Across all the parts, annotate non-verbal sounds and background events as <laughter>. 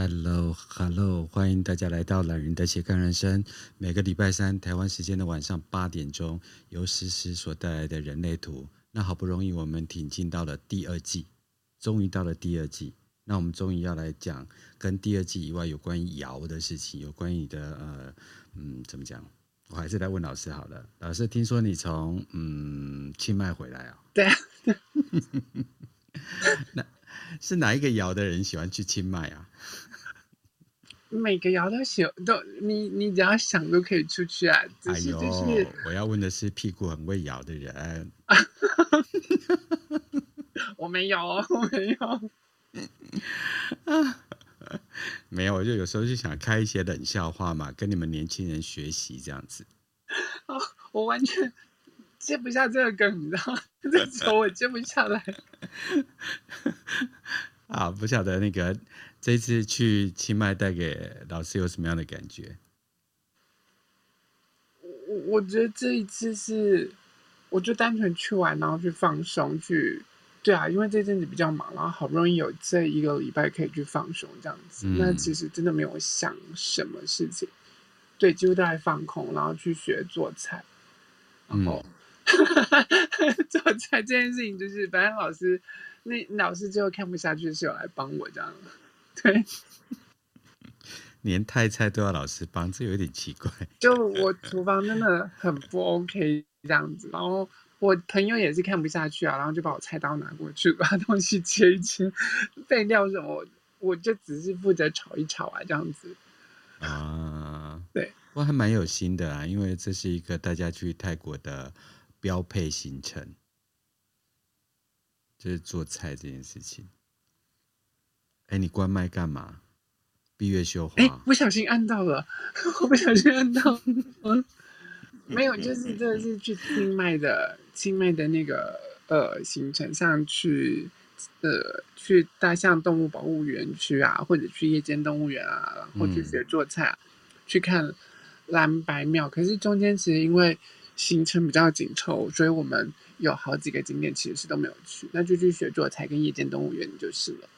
Hello，Hello，欢迎大家来到懒人的斜杠人生。每个礼拜三，台湾时间的晚上八点钟，由诗诗所带来的人类图。那好不容易我们挺进到了第二季，终于到了第二季。那我们终于要来讲跟第二季以外有关于爻的事情，有关于你的呃，嗯，怎么讲？我还是来问老师好了。老师，听说你从嗯清迈回来啊？<laughs> 对啊。<laughs> 那。是哪一个爻的人喜欢去清迈啊？每个摇都喜都你你只要想都可以出去啊。哎呦，我要问的是屁股很会摇的人。<laughs> 我没有，我没有。<laughs> 没有，我就有时候就想开一些冷笑话嘛，跟你们年轻人学习这样子。<laughs> 哦，我完全接不下这个梗，你知道吗？这球我接不下来。啊，不晓得那个这次去清迈带给老师有什么样的感觉？我我觉得这一次是，我就单纯去玩，然后去放松，去对啊，因为这阵子比较忙，然后好不容易有这一个礼拜可以去放松，这样子，嗯、那其实真的没有想什么事情，对，几乎都在放空，然后去学做菜，然后。嗯 <laughs> 做菜这件事情，就是反正老师那老师最后看不下去，是有来帮我这样。对，<laughs> 连泰菜都要老师帮，这有点奇怪。<laughs> 就我厨房真的很不 OK 这样子，然后我朋友也是看不下去啊，然后就把我菜刀拿过去，<laughs> 把东西切一切，备料什么，我就只是负责炒一炒啊，这样子。啊，对，我还蛮有心的啊，因为这是一个大家去泰国的。标配行程就是做菜这件事情。哎，你关麦干嘛？闭月羞花。哎，不小心按到了，<laughs> 我不小心按到。嗯，没有，就 <laughs> 是这是去清迈的清迈的那个呃行程上去，呃，去大象动物保护园区啊，或者去夜间动物园啊，然后去学做菜，嗯、去看蓝白庙。可是中间其实因为。行程比较紧凑，所以我们有好几个景点其实是都没有去，那就去学做菜跟夜间动物园就是了。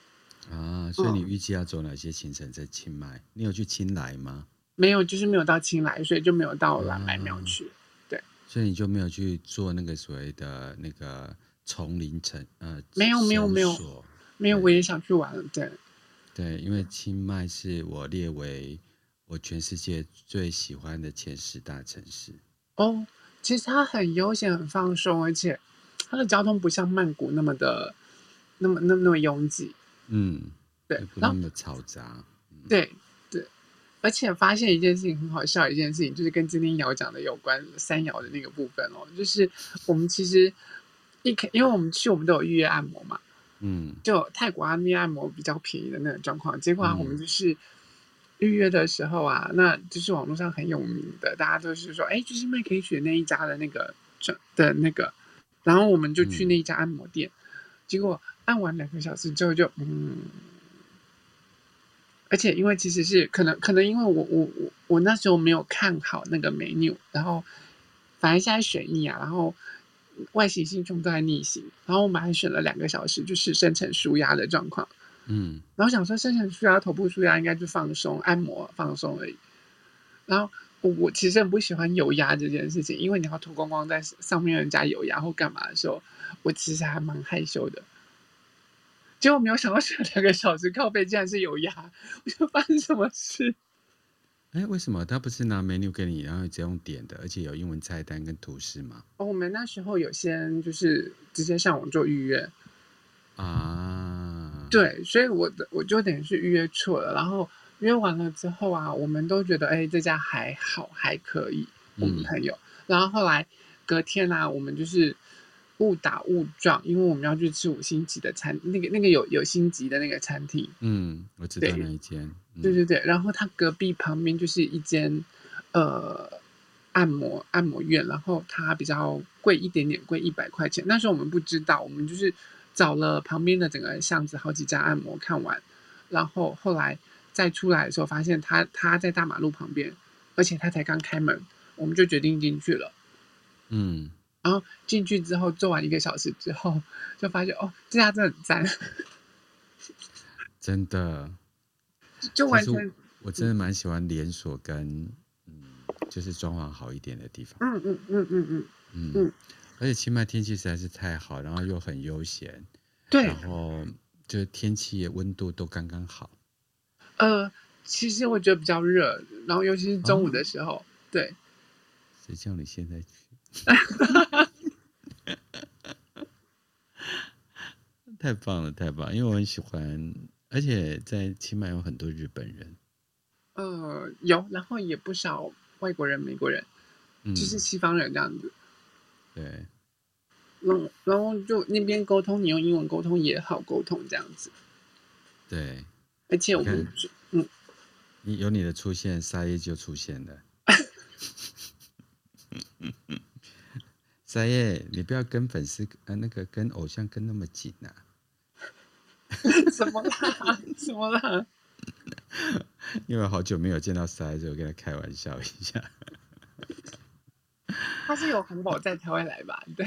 啊，所以你预计要走哪些行程在清迈？你有去清莱吗？没有，就是没有到清莱，所以就没有到蓝白庙去。啊、对，所以你就没有去做那个所谓的那个丛林城呃，没有没有没有没有，我也想去玩了。对对，因为清迈是我列为我全世界最喜欢的前十大城市哦。其实它很悠闲、很放松，而且它的交通不像曼谷那么的、那么、那么、那么拥挤。嗯，对，不那么嘈杂。嗯、对对，而且发现一件事情很好笑，一件事情就是跟今天瑶讲的有关三瑶的那个部分哦，就是我们其实一开，因为我们去我们都有预约按摩嘛，嗯，就泰国啊那边按摩比较便宜的那种状况，结果啊我们就是。嗯预约的时候啊，那就是网络上很有名的，大家都是说，哎，就是麦可以选那一家的那个的那个，然后我们就去那一家按摩店，嗯、结果按完两个小时之后就，嗯，而且因为其实是可能可能因为我我我我那时候没有看好那个 menu，然后反正现在选逆啊，然后外行星全部都在逆行，然后我们还选了两个小时，就是深层舒压的状况。嗯，然后想说，深层舒压、头部舒压应该就放松、按摩、放松而已。然后我我其实很不喜欢油压这件事情，因为你要脱光光在上面人家油压或干嘛的时候，我其实还蛮害羞的。结果没有想到选两个小时靠背竟然是有压，<laughs> 我就发生什么事？哎，为什么他不是拿 menu 给你，然后直接用点的，而且有英文菜单跟图示吗？哦，我们那时候有先就是直接上网做预约啊。对，所以我的我就等于是预约错了，然后约完了之后啊，我们都觉得哎，这家还好，还可以，我们朋友。嗯、然后后来隔天呢、啊，我们就是误打误撞，因为我们要去吃五星级的餐，那个那个有有星级的那个餐厅。嗯，我知道那一间。对，对对对，然后它隔壁旁边就是一间呃按摩按摩院，然后它比较贵一点点，贵一百块钱。那时候我们不知道，我们就是。找了旁边的整个巷子好几家按摩看完，然后后来再出来的时候，发现他他在大马路旁边，而且他才刚开门，我们就决定进去了。嗯，然后进去之后做完一个小时之后，就发现哦，这家真的很赞，真的。就完全。我真的蛮喜欢连锁跟嗯，就是装潢好一点的地方。嗯嗯嗯嗯嗯嗯嗯。而且清迈天气实在是太好，然后又很悠闲。对。然后就是天气温度都刚刚好。呃，其实我觉得比较热，然后尤其是中午的时候，哦、对。谁叫你现在去？<laughs> 太棒了，太棒了！因为我很喜欢，而且在清迈有很多日本人。呃，有，然后也不少外国人、美国人，嗯、就是西方人这样子。对。然后，然后就那边沟通，你用英文沟通也好沟通，这样子。对。而且我们，嗯，你有你的出现，沙耶就出现了。<laughs> 沙耶，你不要跟粉丝呃那个跟偶像跟那么紧呐、啊。<laughs> 怎么啦？<laughs> 怎么啦？<laughs> 因为好久没有见到沙耶，就跟他开玩笑一下。他是有红宝在台湾来吧？对。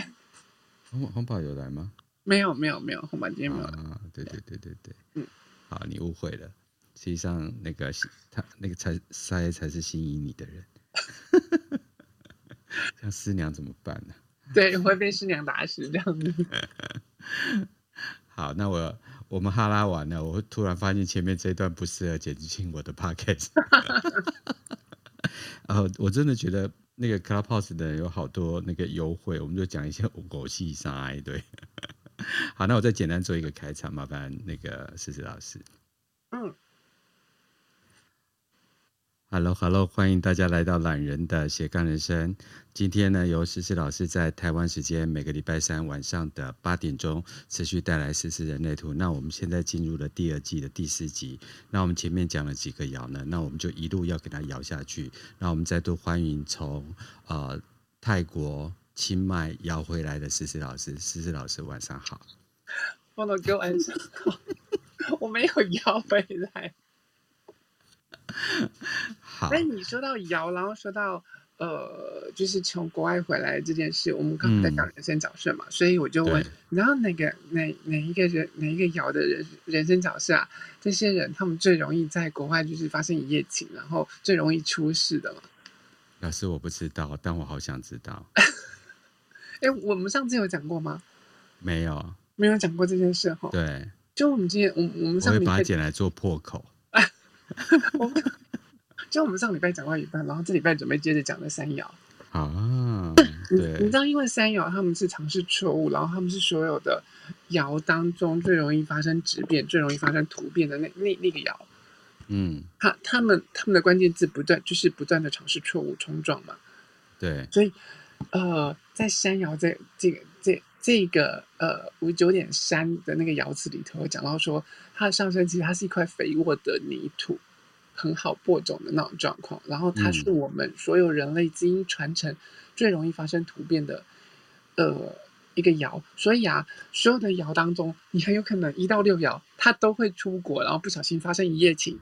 红红宝有来吗？没有，没有，没有。红宝今天没有来。啊，对对对对对。嗯。好，你误会了。实际上，那个他那个才塞才是心引你的人。像师娘怎么办呢？对，会被师娘打死这样子。<laughs> 好，那我我们哈拉完了，我突然发现前面这一段不适合剪进我的 podcast。<laughs> 然后我真的觉得那个 Clubhouse 的人有好多那个优惠，我们就讲一些狗戏上来对。<laughs> 好，那我再简单做一个开场，麻烦那个思思老师。嗯。Hello，Hello，欢迎大家来到懒人的斜杠人生。今天呢，由思思老师在台湾时间每个礼拜三晚上的八点钟持续带来《思思人类图》。那我们现在进入了第二季的第四集。那我们前面讲了几个摇呢？那我们就一路要给它摇下去。那我们再度欢迎从呃泰国清迈摇回来的思思老师。思思老师晚上好。放到哥晚上好。<laughs> 我没有摇回来。<laughs> 好，但你说到摇，然后说到呃，就是从国外回来这件事，我们刚刚在讲人生角色嘛，嗯、所以我就问，然后哪个哪哪一个人哪一个摇的人人生角色啊？这些人他们最容易在国外就是发生一夜情，然后最容易出事的嘛？老师我不知道，但我好想知道。<laughs> 哎，我们上次有讲过吗？没有，没有讲过这件事哈。对，就我们今天，我我们上次会把它剪来做破口。<laughs> 我们就我们上礼拜讲到一半，然后这礼拜准备接着讲的三爻啊，<laughs> 你你知道，因为三爻他们是尝试错误，然后他们是所有的爻当中最容易发生质变、最容易发生突变的那那那个爻。嗯，他他们他们的关键字不断就是不断的尝试错误冲撞嘛。对，所以呃，在山爻这这个这这个呃五九点三的那个爻辞里头讲到说。它的上升其实它是一块肥沃的泥土，很好播种的那种状况。然后它是我们所有人类基因传承最容易发生突变的，呃，一个爻。所以啊，所有的爻当中，你很有可能一到六爻它都会出国，然后不小心发生一夜情。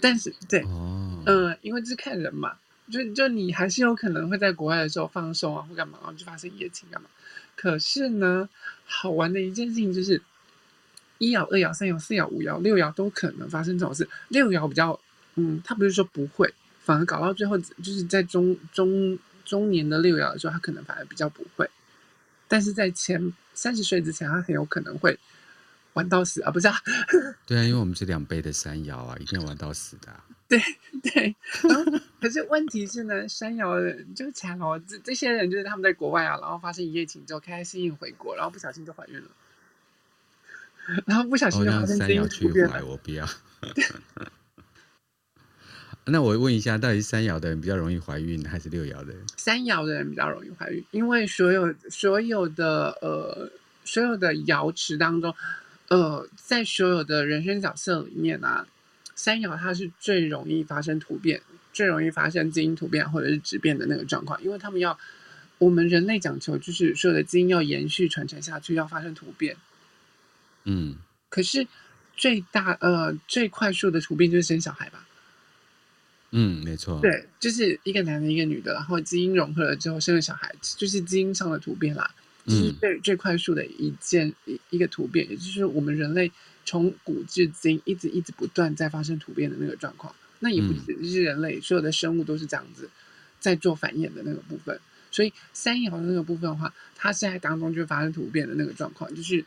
但是，对，嗯、呃，因为这是看人嘛，就就你还是有可能会在国外的时候放松啊，或干嘛，然后就发生一夜情干嘛。可是呢，好玩的一件事情就是。一爻、二爻、三爻、四爻、五爻、六爻都可能发生这种事。六爻比较，嗯，他不是说不会，反而搞到最后，就是在中中中年的六爻的时候，他可能反而比较不会。但是在前三十岁之前，他很有可能会玩到死啊！不是啊？对啊，因为我们是两倍的山摇啊，一定要玩到死的啊。<laughs> 对对，<laughs> 可是问题是呢，三爻的人就惨哦，这这些人就是他们在国外啊，然后发生一夜情之后，开开心心回国，然后不小心就怀孕了。<laughs> 然后不小心就发生基因突变了。我不要。那我问一下，到底是三爻的人比较容易怀孕，还是六爻的人？三爻的人比较容易怀孕，因为所有所有的呃所有的爻池当中，呃，在所有的人生角色里面啊，三爻它是最容易发生突变，最容易发生基因突变或者是质变的那个状况，因为他们要我们人类讲求就是所有的基因要延续传承下去，要发生突变。嗯，可是最大呃最快速的突变就是生小孩吧？嗯，没错，对，就是一个男的，一个女的，然后基因融合了之后生了小孩，就是基因上的突变啦。这是最最快速的一件一一个突变，也就是我们人类从古至今一直一直不断在发生突变的那个状况。那也不只是人类，所有的生物都是这样子在做繁衍的那个部分。所以三爻的那个部分的话，它是在当中就发生突变的那个状况，就是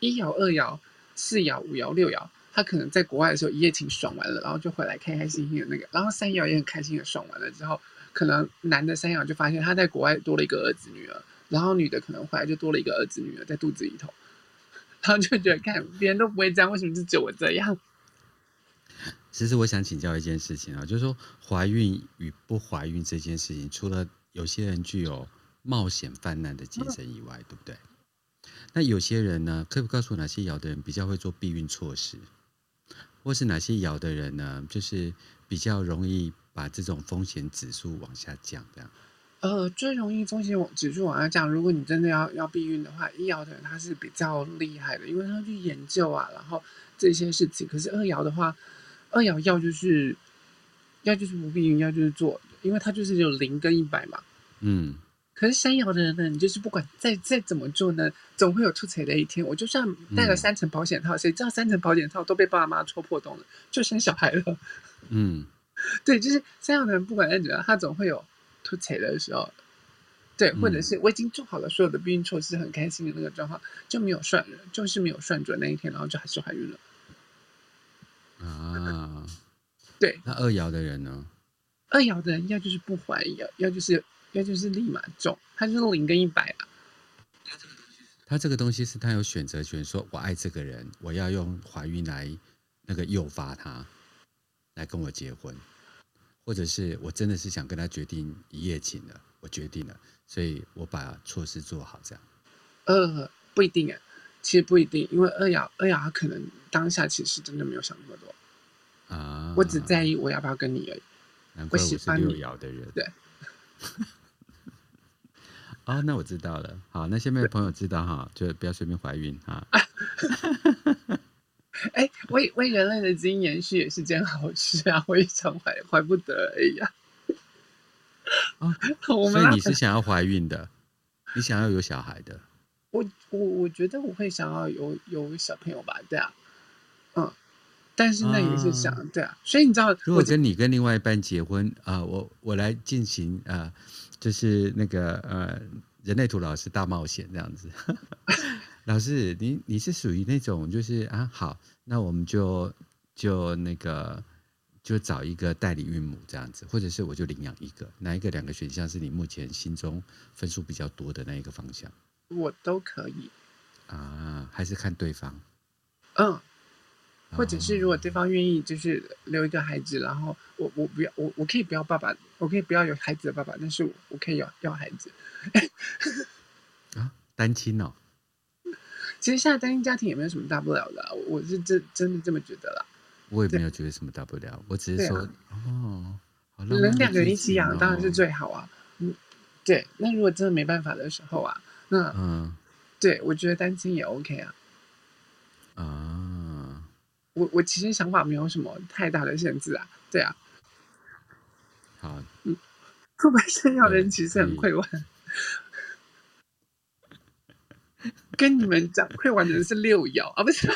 一爻、二爻、四爻、五爻、六爻，他可能在国外的时候一夜情爽完了，然后就回来开开心心的那个，然后三爻也很开心的爽完了之后，可能男的三爻就发现他在国外多了一个儿子女儿，然后女的可能怀就多了一个儿子女儿在肚子里头，然后就觉得看别人都不会这样，为什么就只有我这样？其实我想请教一件事情啊，就是说怀孕与不怀孕这件事情，除了有些人具有冒险犯难的精神以外，对不对？那有些人呢，可以告诉我哪些爻的人比较会做避孕措施，或是哪些爻的人呢，就是比较容易把这种风险指数往下降？这样？呃，最容易风险指数往下降。如果你真的要要避孕的话，一爻的人他是比较厉害的，因为他去研究啊，然后这些事情。可是二爻的话。二爻要就是，要就是不避孕，要就是做，因为他就是有零跟一百嘛。嗯。可是三爻的人呢，你就是不管再再怎么做呢，总会有出彩的一天。我就算带了三层保险套，谁知道三层保险套都被爸妈戳破洞了，就生小孩了。嗯。对，就是三爻的人，不管怎么样，他总会有出彩的时候。对，或者是我已经做好了所有的避孕措施，很开心的那个状况，就没有算，就是没有算准那一天，然后就还是怀孕了。啊，<laughs> 对，那二爻的人呢？二爻的人要就是不怀疑，要就是要就是立马中，他就是零跟一百啊。他这个东西是他有选择权，说我爱这个人，我要用怀孕来那个诱发他来跟我结婚，或者是我真的是想跟他决定一夜情了，我决定了，所以我把措施做好，这样。呃，不一定啊。其实不一定，因为二爻二爻他可能当下其实真的没有想那么多啊。我只在意我要不要跟你而已。难怪我是六爻的人。对。哦，那我知道了。好，那下面的朋友知道哈，就不要随便怀孕哈。<laughs> <laughs> 哎、欸，为为人类的基因延续也是件好事啊！<laughs> 我一想怀怀不得而已啊。哦，<laughs> 所以你是想要怀孕的，你想要有小孩的。我我我觉得我会想要有有小朋友吧，对啊，嗯，但是那也是想、啊、对啊，所以你知道，如果跟你跟另外一半结婚啊、呃，我我来进行啊、呃，就是那个呃人类图老师大冒险这样子，老师，你你是属于那种就是啊好，那我们就就那个就找一个代理孕母这样子，或者是我就领养一个，哪一个两个选项是你目前心中分数比较多的那一个方向？我都可以。啊，还是看对方，嗯，或者是如果对方愿意，就是留一个孩子，然后我我不要我我可以不要爸爸，我可以不要有孩子的爸爸，但是我我可以要要孩子，啊，单亲哦，其实现在单亲家庭也没有什么大不了的，我我是真真的这么觉得啦，我也没有觉得什么大不了，我只是说、啊、哦，能两个人一起养当然是最好啊，嗯，对，那如果真的没办法的时候啊。那嗯，对，我觉得单亲也 OK 啊。啊，我我其实想法没有什么太大的限制啊。对啊。好。嗯，不会生要人其实很会玩。<laughs> 跟你们讲，会玩的人是六爻啊，不是？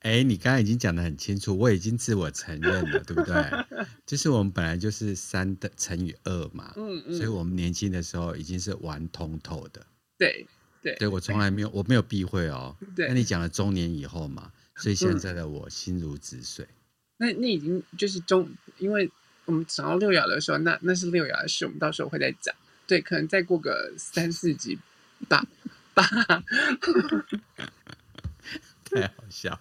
哎，你刚刚已经讲的很清楚，我已经自我承认了，对不对？<laughs> 就是我们本来就是三的乘以二嘛，嗯嗯，所以我们年轻的时候已经是玩通透的，对对，对我从来没有我没有避讳哦。对，那你讲了中年以后嘛，所以现在的我心如止水。嗯、那那已经就是中，因为我们讲到六爻的时候，那那是六爻的事，我们到时候会再讲。对，可能再过个三四集吧吧。<laughs> 太好笑了。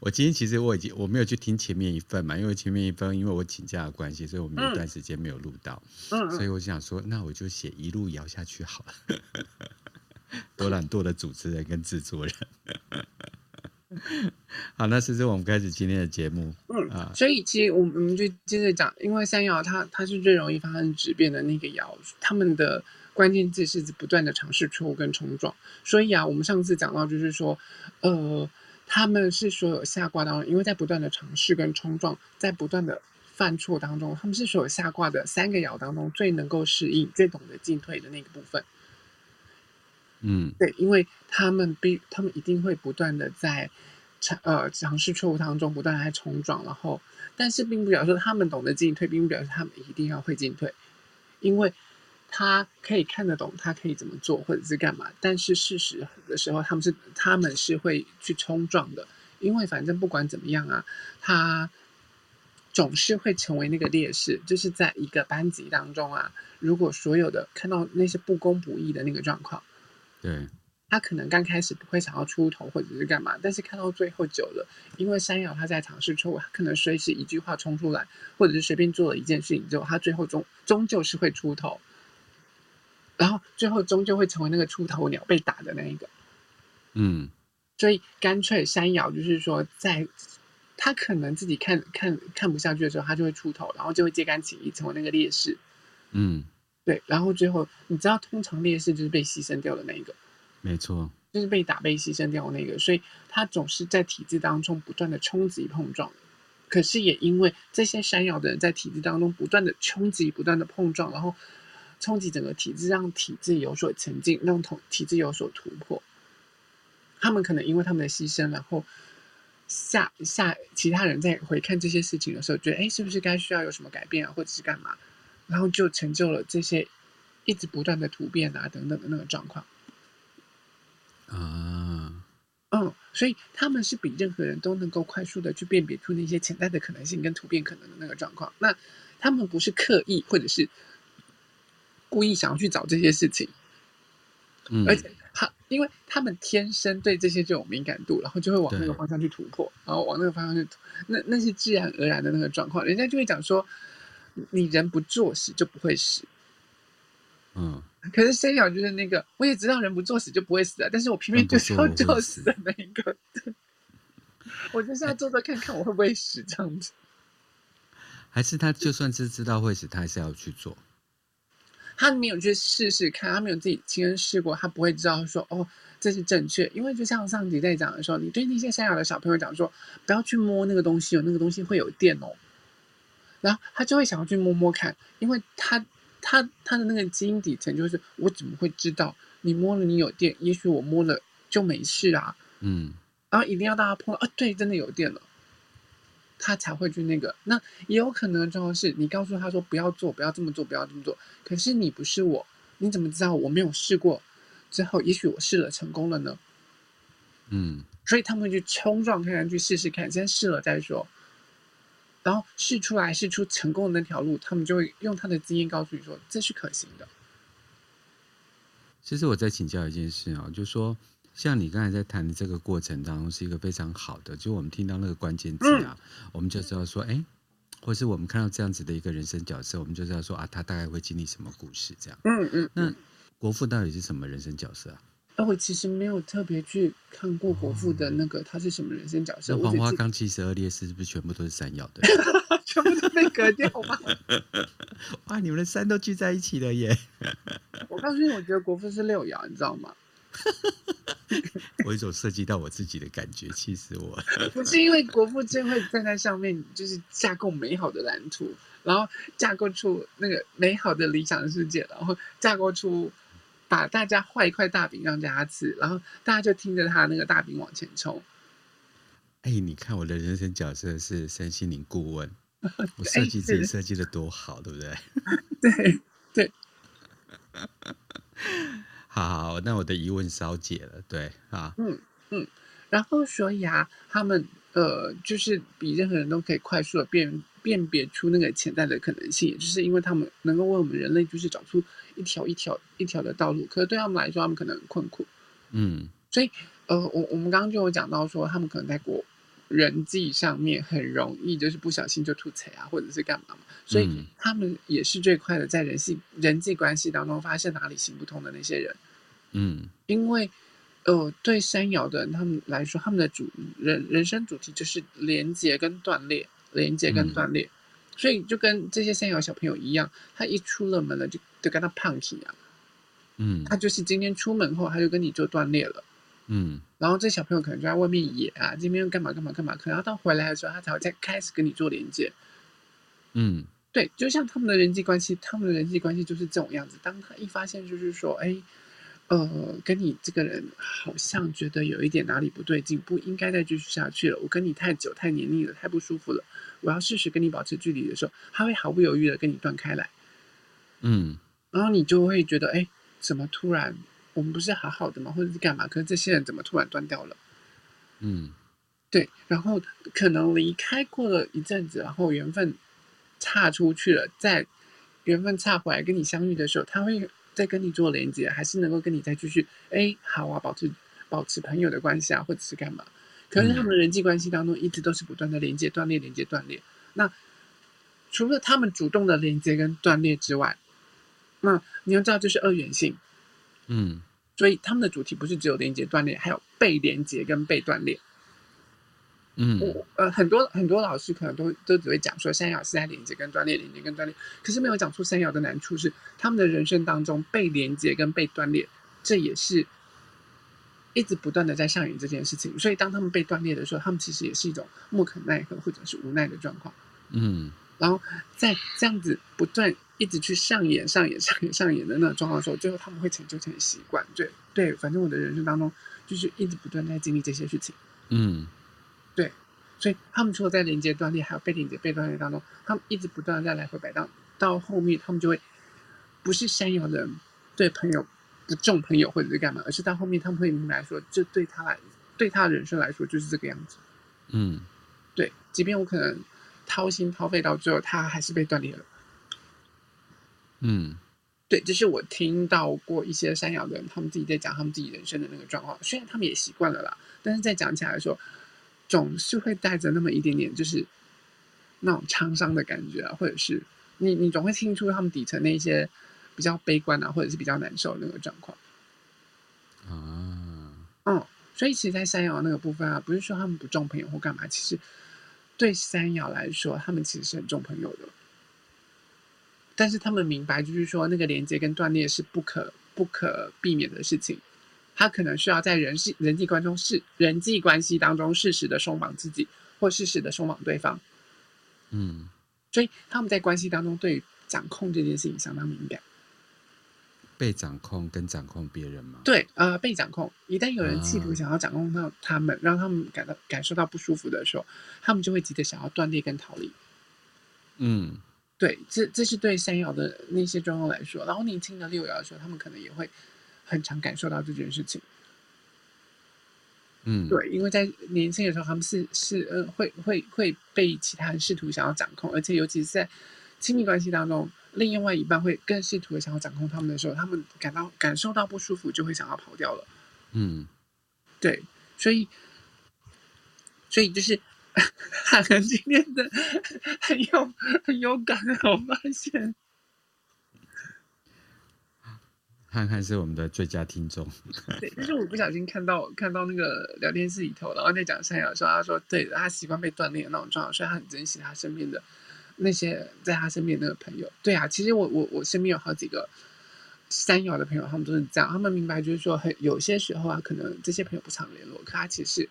我今天其实我已经我没有去听前面一份嘛，因为前面一份因为我请假的关系，所以我们有一段时间没有录到，嗯，所以我想说，那我就写一路摇下去好了。<laughs> 多懒惰的主持人跟制作人。好，那是不是我们开始今天的节目？嗯啊，所以其实我们我们就接着讲，因为三爻它它是最容易发生质变的那个爻，他们的关键字是不断的尝试错误跟冲撞。所以啊，我们上次讲到就是说，呃。他们是所有下挂当中，因为在不断的尝试跟冲撞，在不断的犯错当中，他们是所有下挂的三个爻当中最能够适应、最懂得进退的那个部分。嗯，对，因为他们必他们一定会不断的在尝呃尝试错误当中不断的在冲撞，然后但是并不表示他们懂得进退，并不表示他们一定要会进退，因为他可以看得懂，他可以怎么做或者是干嘛，但是事实的时候，他们是他们是会去冲撞的，因为反正不管怎么样啊，他。总是会成为那个劣势，就是在一个班级当中啊，如果所有的看到那些不公不义的那个状况，对，他可能刚开始不会想要出头或者是干嘛，但是看到最后久了，因为山瑶他在尝试错误，他可能随时一句话冲出来，或者是随便做了一件事情之后，他最后终终究是会出头，然后最后终究会成为那个出头鸟被打的那一个，嗯，所以干脆山瑶就是说在。他可能自己看看看不下去的时候，他就会出头，然后就会揭竿起义，成为那个烈士。嗯，对。然后最后，你知道，通常烈士就是被牺牲掉的那一个。没错，就是被打、被牺牲掉的那个。所以他总是在体制当中不断的冲击、碰撞。可是也因为这些闪耀的人在体制当中不断的冲击、不断的碰撞，然后冲击整个体制，让体制有所前进，让统体制有所突破。他们可能因为他们的牺牲，然后。下下其他人在回看这些事情的时候，觉得哎，是不是该需要有什么改变啊，或者是干嘛？然后就成就了这些一直不断的突变啊等等的那个状况啊。嗯，所以他们是比任何人都能够快速的去辨别出那些潜在的可能性跟突变可能的那个状况。那他们不是刻意或者是故意想要去找这些事情，嗯，而且。他，因为他们天生对这些就有敏感度，然后就会往那个方向去突破，然后往那个方向去突，那那是自然而然的那个状况。人家就会讲说，你人不作死就不会死。嗯。可是生小就是那个，我也知道人不作死就不会死啊，但是我偏偏就是要作死的那一个。<laughs> 我就是要做做看看我会不会死这样子。还是他就算是知道会死，他还是要去做。他没有去试试看，他没有自己亲身试过，他不会知道说哦，这是正确。因为就像上集在讲的时候，你对那些山瑶的小朋友讲说，不要去摸那个东西哦，那个东西会有电哦。然后他就会想要去摸摸看，因为他他他的那个基因底层就是，我怎么会知道你摸了你有电？也许我摸了就没事啊。嗯，然后一定要大家碰到啊，对，真的有电了。他才会去那个，那也有可能的状况是你告诉他说不要做，不要这么做，不要这么做。可是你不是我，你怎么知道我没有试过？之后也许我试了成功了呢？嗯，所以他们会去冲撞看看，去试试看，先试了再说。然后试出来试出成功的那条路，他们就会用他的经验告诉你说这是可行的。其实我在请教一件事啊，就是说。像你刚才在谈的这个过程当中，是一个非常好的，就我们听到那个关键字啊，嗯、我们就知道说，哎，或是我们看到这样子的一个人生角色，我们就知道说啊，他大概会经历什么故事这样。嗯嗯。那国父到底是什么人生角色啊？那我其实没有特别去看过国父的那个、哦、他是什么人生角色。那黄花岗七十二烈士是不是全部都是山药的？<laughs> 全部都被割掉吗？<laughs> 哇，你们的山都聚在一起了耶！我告诉你，我觉得国父是六爻，你知道吗？<laughs> <laughs> 我有一种涉及到我自己的感觉，气死我了！<laughs> 不是因为国父真会站在上面，就是架构美好的蓝图，然后架构出那个美好的理想世界，然后架构出把大家画一块大饼让大家吃，然后大家就听着他那个大饼往前冲。哎，你看我的人生角色是身心灵顾问，<laughs> 我设计自己设计的多好，对不对？对对。好，好，那我的疑问稍解了，对啊，嗯嗯，然后所以啊，他们呃，就是比任何人都可以快速的辨辨别出那个潜在的可能性，也就是因为他们能够为我们人类就是找出一条一条一条的道路，可是对他们来说，他们可能很困苦，嗯，所以呃，我我们刚刚就有讲到说，他们可能在国人际上面很容易就是不小心就吐槽啊，或者是干嘛嘛，所以他们也是最快的在人际人际关系当中发现哪里行不通的那些人。嗯，因为，呃，对山摇的人他们来说，他们的主人人生主题就是连接跟断裂，连接跟断裂，嗯、所以就跟这些山摇小朋友一样，他一出了门了就就跟他胖起啊，嗯，他就是今天出门后他就跟你做断裂了，嗯，然后这小朋友可能就在外面野啊，这边又干嘛干嘛干嘛，可能要到回来的时候他才会再开始跟你做连接，嗯，对，就像他们的人际关系，他们的人际关系就是这种样子，当他一发现就是说，哎。呃，跟你这个人好像觉得有一点哪里不对劲，不应该再继续下去了。我跟你太久太黏腻了，太不舒服了。我要适时跟你保持距离的时候，他会毫不犹豫的跟你断开来。嗯，然后你就会觉得，哎，怎么突然我们不是好好的吗？或者是干嘛？可是这些人怎么突然断掉了？嗯，对。然后可能离开过了一阵子，然后缘分岔出去了，在缘分岔回来跟你相遇的时候，他会。再跟你做连接，还是能够跟你再继续哎，好啊，保持保持朋友的关系啊，或者是干嘛？可是他们的人际关系当中，一直都是不断的连接、断裂、连接、断裂。那除了他们主动的连接跟断裂之外，那你要知道，这是二元性。嗯，所以他们的主题不是只有连接、断裂，还有被连接跟被断裂。嗯，我呃，很多很多老师可能都都只会讲说山药是在连接跟断裂，连接跟断裂，可是没有讲出山药的难处是他们的人生当中被连接跟被断裂，这也是一直不断的在上演这件事情。所以当他们被断裂的时候，他们其实也是一种莫可奈何或者是无奈的状况。嗯，然后在这样子不断一直去上演、上演、上演、上演的那种状况的时候，最后他们会成就成习惯。对对，反正我的人生当中就是一直不断在经历这些事情。嗯。对，所以他们除了在连接断裂，还有被连接被断裂当中，他们一直不断的在来回摆荡。到后面，他们就会不是山爻的人对朋友不重朋友或者是干嘛，而是到后面他们会明白说，这对他来，对他的人生来说就是这个样子。嗯，对，即便我可能掏心掏肺到最后，他还是被断裂了。嗯，对，这是我听到过一些山羊的人，他们自己在讲他们自己人生的那个状况，虽然他们也习惯了啦，但是在讲起来的时候。总是会带着那么一点点，就是那种沧桑的感觉啊，或者是你你总会听出他们底层那些比较悲观啊，或者是比较难受的那个状况。啊，嗯，所以其实，在山羊那个部分啊，不是说他们不重朋友或干嘛，其实对山羊来说，他们其实是很重朋友的。但是他们明白，就是说那个连接跟断裂是不可不可避免的事情。他可能需要在人际人际关中是人际关系当中适时的松绑自己，或适时的松绑对方。嗯，所以他们在关系当中对于掌控这件事情相当敏感。被掌控跟掌控别人吗？对，呃，被掌控。一旦有人企图想要掌控到他们，啊、让他们感到感受到不舒服的时候，他们就会急着想要断裂跟逃离。嗯，对，这这是对山爻的那些状况来说，然后年轻的六爻的时候，他们可能也会。很常感受到这件事情，嗯，对，因为在年轻的时候，他们是是呃，会会会被其他人试图想要掌控，而且尤其是在亲密关系当中，另外一半会更试图的想要掌控他们的时候，他们感到感受到不舒服，就会想要跑掉了。嗯，对，所以所以就是 <laughs> 汉汉今天的很有很有感，我发现。汉汉是我们的最佳听众。对，但是我不小心看到看到那个聊天室里头，然后在讲山羊的时候，他说，对，他习惯被锻炼的那种状态，所以他很珍惜他身边的那些在他身边的那个朋友。对啊，其实我我我身边有好几个山羊的朋友，他们都是这样，他们明白就是说，很有些时候啊，可能这些朋友不常联络，可他其实是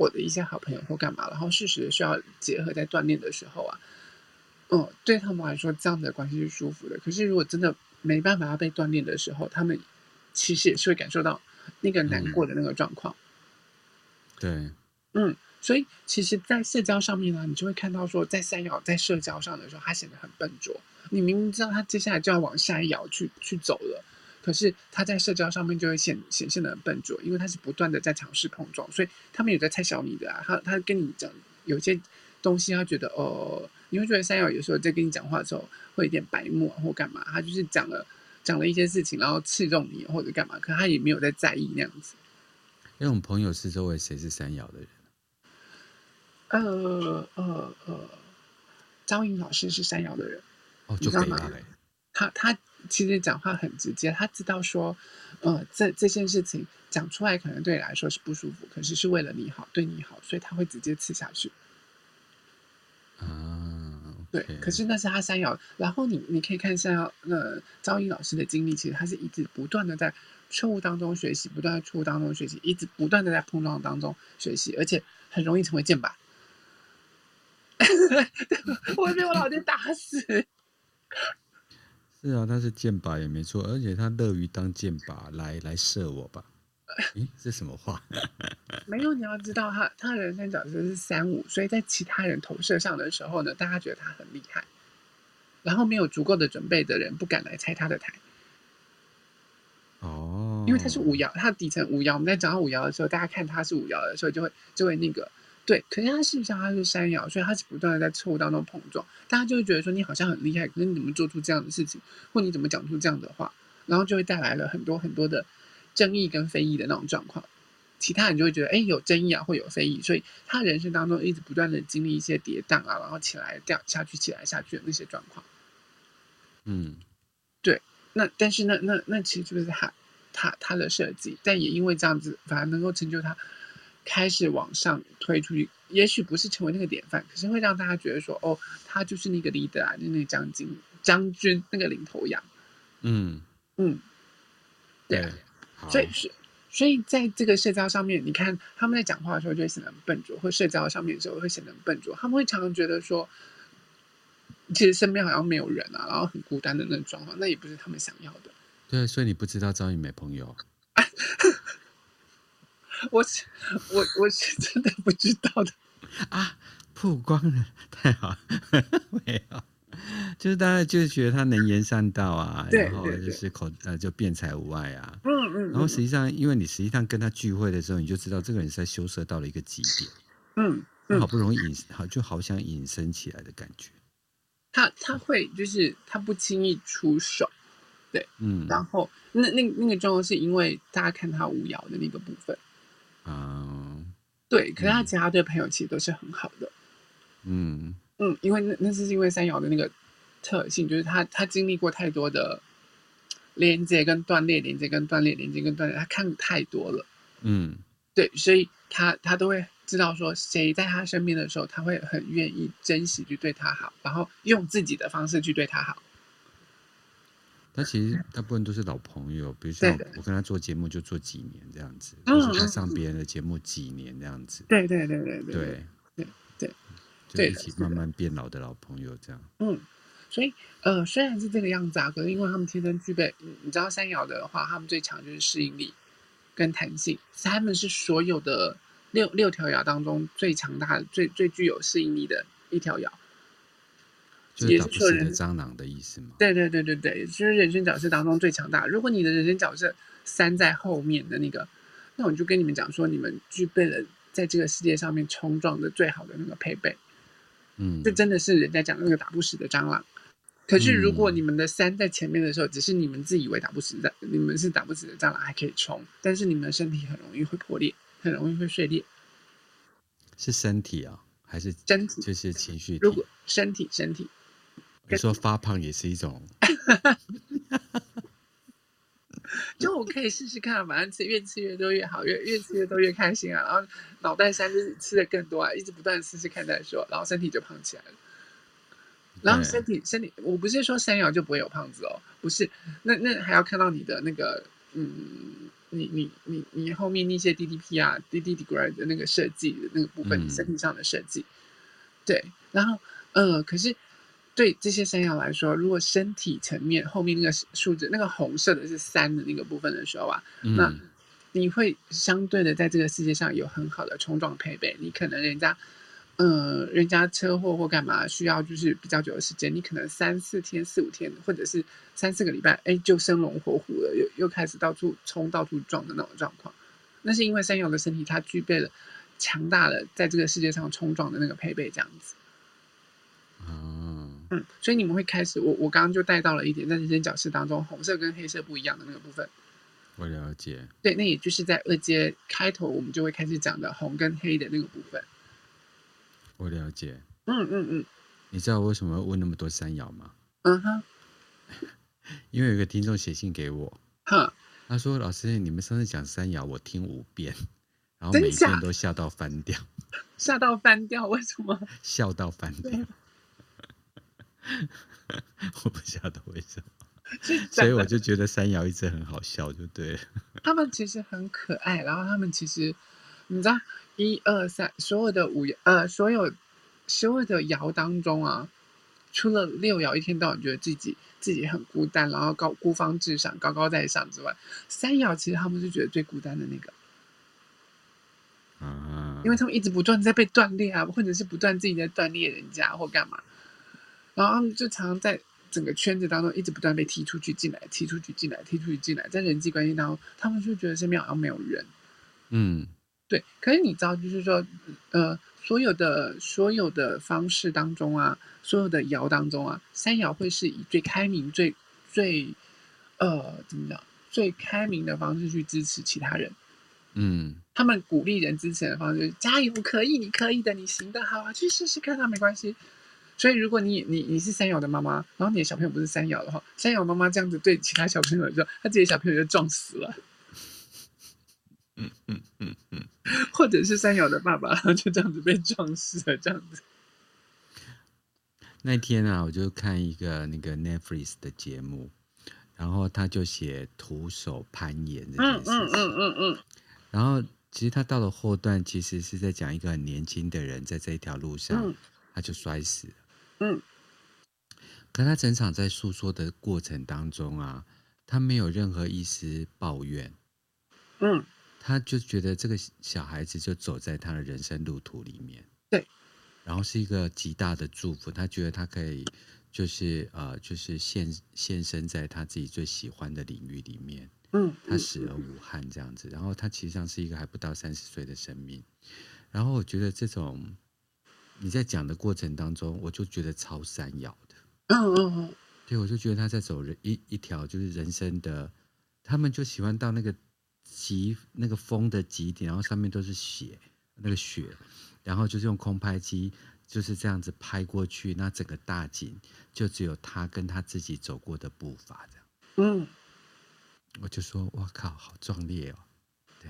我的一些好朋友或干嘛，然后适时的需要结合在锻炼的时候啊，嗯，对他们来说，这样的关系是舒服的。可是如果真的没办法要被锻炼的时候，他们其实也是会感受到那个难过的那个状况。对，嗯，所以其实，在社交上面呢，你就会看到说，在三爻在社交上的时候，他显得很笨拙。你明明知道他接下来就要往下一爻去去走了，可是他在社交上面就会显显现的很笨拙，因为他是不断的在尝试碰撞，所以他们有在猜小米的啊。他他跟你讲有些东西，他觉得哦。你会觉得山爻有时候在跟你讲话的时候会有点白目或干嘛，他就是讲了讲了一些事情，然后刺中你或者干嘛，可他也没有在在意那样子。因为我们朋友是周围谁是山爻的人？呃呃呃，张颖老师是山爻的人，哦，就可以了。他他其实讲话很直接，他知道说，呃，这这件事情讲出来可能对你来说是不舒服，可是是为了你好，对你好，所以他会直接刺下去。啊。对，可是那是他山爻，然后你你可以看一下，那招英老师的经历，其实他是一直不断的在错误当中学习，不断在错误当中学习，一直不断的在碰撞当中学习，而且很容易成为箭靶。<laughs> 我会被我老爹打死。是啊，他是箭靶也没错，而且他乐于当箭靶来来射我吧？咦，这什么话？<laughs> 没有，你要知道他他的人生角色是三五，所以在其他人投射上的时候呢，大家觉得他很厉害，然后没有足够的准备的人不敢来拆他的台。哦，因为他是五爻，他底层五爻。我们在讲到五爻的时候，大家看他是五爻的时候，就会就会那个对。可是他事实上他是山爻，所以他是不断的在错误当中碰撞。大家就会觉得说你好像很厉害，可是你怎么做出这样的事情，或你怎么讲出这样的话，然后就会带来了很多很多的争议跟非议的那种状况。其他人就会觉得哎有争议啊，会有非议，所以他人生当中一直不断的经历一些跌宕啊，然后起来掉下去，起来下去的那些状况。嗯，对。那但是那那那其实就是他他他的设计，但也因为这样子，反而能够成就他开始往上推出去。也许不是成为那个典范，可是会让大家觉得说，哦，他就是那个 leader 啊，就是那个将军将军那个领头羊。嗯嗯，对，对所以是所以在这个社交上面，你看他们在讲话的时候就会显得很笨拙，或社交上面的时候会显得很笨拙，他们会常常觉得说。其实身边好像没有人啊，然后很孤单的那种状况，那也不是他们想要的。对，所以你不知道赵颖没朋友。<laughs> 我是我我是真的不知道的啊！曝光了，太好了，没有，就是大家就是觉得他能言善道啊，然后就是口呃就辩才无碍啊，嗯嗯，然后实际上因为你实际上跟他聚会的时候，你就知道这个人是在羞涩到了一个极点，嗯，嗯好不容易隐好就好想隐身起来的感觉。他他会就是他不轻易出手，对，嗯，然后那那那个状况是因为大家看他五爻的那个部分，啊、嗯，对，可是他其他对朋友其实都是很好的，嗯。嗯，因为那那是因为三爻的那个特性，就是他他经历过太多的连接跟断裂，连接跟断裂，连接跟断裂，他看太多了，嗯，对，所以他他都会。知道说谁在他身边的时候，他会很愿意珍惜去对他好，然后用自己的方式去对他好。他其实大部分都是老朋友，比如说我跟他做节目就做几年这样子，嗯、就是他上别人的节目几年这样子。对对对对对对对对，就一起慢慢变老的老朋友这样。嗯，所以呃虽然是这个样子啊，可是因为他们天生具备，你知道三爻的话，他们最强就是适应力跟弹性，他们是所有的。六六条爻当中最强大的、最最具有适应力的一条爻，就是打不死的蟑螂的意思吗？对对对对对，就是人生角色当中最强大。如果你的人生角色三在后面的那个，那我就跟你们讲说，你们具备了在这个世界上面冲撞的最好的那个配备。嗯，这真的是人家讲的那个打不死的蟑螂。可是如果你们的三在前面的时候，只是你们自以为打不死的，你们是打不死的蟑螂还可以冲，但是你们的身体很容易会破裂。很容易会碎裂，是身体啊、哦，还是身体？就是情绪。如果身体身体，你说发胖也是一种，<laughs> 就我可以试试看，反正吃越吃越多越好，越越吃越多越开心啊。然后脑袋山就是吃的更多啊，一直不断试试看再说，然后身体就胖起来了。然后身体身体，我不是说三爻就不会有胖子哦，不是，那那还要看到你的那个嗯。你你你你后面那些 DDP 啊，DDD-GRAD 的那个设计的那个部分，身体上的设计，嗯、对，然后呃，可是对这些山羊来说，如果身体层面后面那个数字，那个红色的是三的那个部分的时候啊，嗯、那你会相对的在这个世界上有很好的冲撞配备，你可能人家。嗯，人家车祸或干嘛需要就是比较久的时间，你可能三四天、四五天，或者是三四个礼拜，哎，就生龙活虎了，又又开始到处冲、到处撞的那种状况。那是因为山羊的身体它具备了强大的在这个世界上冲撞的那个配备，这样子。嗯嗯，所以你们会开始，我我刚刚就带到了一点，在人生角色当中，红色跟黑色不一样的那个部分。我了解。对，那也就是在二阶开头，我们就会开始讲的红跟黑的那个部分。我了解，嗯嗯嗯，你知道我为什么要问那么多山摇吗？嗯哼，<laughs> 因为有个听众写信给我，哼，他说：“老师，你们上次讲山摇，我听五遍，然后每一遍都笑到翻掉，<laughs> 笑到翻掉，为什么？<laughs> 笑到翻掉，<laughs> 我不晓得为什么，<laughs> 所以我就觉得山爻一直很好笑，就对了。<laughs> 他们其实很可爱，然后他们其实，你知道。一二三，所有的五爻，呃，所有所有的爻当中啊，除了六爻一天到晚觉得自己自己很孤单，然后高孤芳自赏、高高在上之外，三爻其实他们是觉得最孤单的那个。啊，因为他们一直不断在被断裂啊，或者是不断自己在断裂人家或干嘛，然后他们就常常在整个圈子当中一直不断被踢出去、进来、踢出去、进来、踢出去、进来，在人际关系当中，他们就觉得身边好像没有人。嗯，对。可是你知道，就是说，呃，所有的所有的方式当中啊，所有的爻当中啊，三爻会是以最开明、最最呃怎么讲，最开明的方式去支持其他人。嗯，他们鼓励人支持的方式就是加油，可以，你可以的，你行的，好啊，去试试看，那没关系。所以，如果你你你是三爻的妈妈，然后你的小朋友不是三爻的话，三爻妈妈这样子对其他小朋友的时候，他自己的小朋友就撞死了。嗯嗯嗯嗯，或者是三爻的爸爸，然后就这样子被撞死了，这样子。那天啊，我就看一个那个 Netflix 的节目，然后他就写徒手攀岩这件事情。嗯嗯嗯嗯嗯。然后，其实他到了后段，其实是在讲一个很年轻的人在这一条路上，嗯、他就摔死了。嗯，可他整场在诉说的过程当中啊，他没有任何一丝抱怨。嗯，他就觉得这个小孩子就走在他的人生路途里面。对，然后是一个极大的祝福。他觉得他可以，就是呃，就是献献身在他自己最喜欢的领域里面。嗯，他死而无憾这样子，然后他其实上是一个还不到三十岁的生命，然后我觉得这种你在讲的过程当中，我就觉得超闪耀的，嗯嗯嗯，对，我就觉得他在走人一一条就是人生的，他们就喜欢到那个极那个风的极点，然后上面都是雪，那个雪，然后就是用空拍机就是这样子拍过去，那整个大景就只有他跟他自己走过的步伐这样，嗯。我就说，我靠，好壮烈哦！对，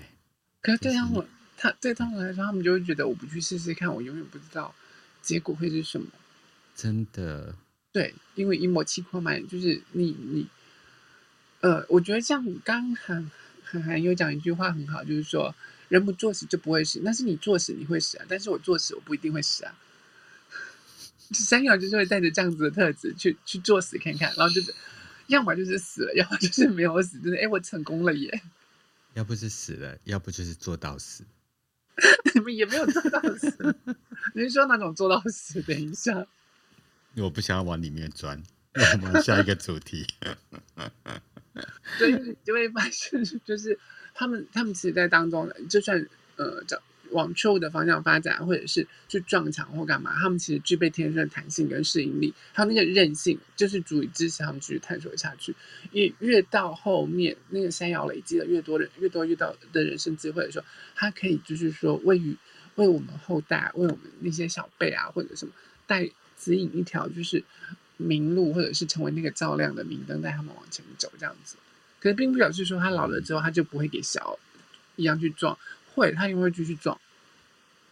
可是对他们，他对他们来说，他们就会觉得，我不去试试看，我永远不知道结果会是什么。真的，对，因为以摩契矿嘛，就是你你，呃，我觉得像刚刚韩韩有讲一句话很好，就是说，人不作死就不会死，但是你作死你会死啊，但是我作死我不一定会死啊。<laughs> 三爻就是会带着这样子的特质去去作死看看，然后就是。要么就是死了，要么就是没有死，就是哎，我成功了耶！要不是死了，要不就是做到死。<laughs> 你们也没有做到死。你说哪种做到死？等一下，我不想要往里面钻。我们下一个主题。所以你就会发现，就是他们，他们其实，在当中，就算呃，找。往错误的方向发展，或者是去撞墙或干嘛，他们其实具备天生的弹性跟适应力，还有那个韧性，就是足以支持他们继续探索下去。越越到后面，那个三爻累积了越多人，越多遇到的人生机会的时候，他可以就是说，为于为我们后代，为我们那些小辈啊，或者什么带指引一条就是明路，或者是成为那个照亮的明灯，带他们往前走这样子。可是并不表示说他老了之后，他就不会给小一样去撞。会，他一定会继续撞，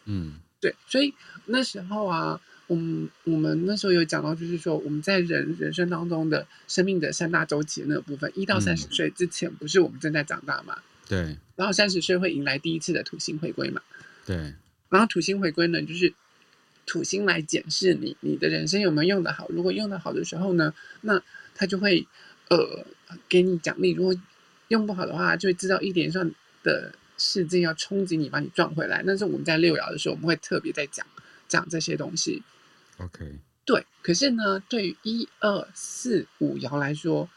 嗯，对，所以那时候啊，我们我们那时候有讲到，就是说我们在人人生当中的生命的三大周期的那个部分，一到三十岁之前，不是我们正在长大嘛？对。然后三十岁会迎来第一次的土星回归嘛？对。然后土星回归呢，就是土星来检视你你的人生有没有用得好，如果用得好的时候呢，那他就会呃给你奖励；如果用不好的话，就会知道一点上的。事件要冲击你，把你撞回来。但是我们在六爻的时候，我们会特别在讲讲这些东西。OK，对。可是呢，对于一二四五爻来说，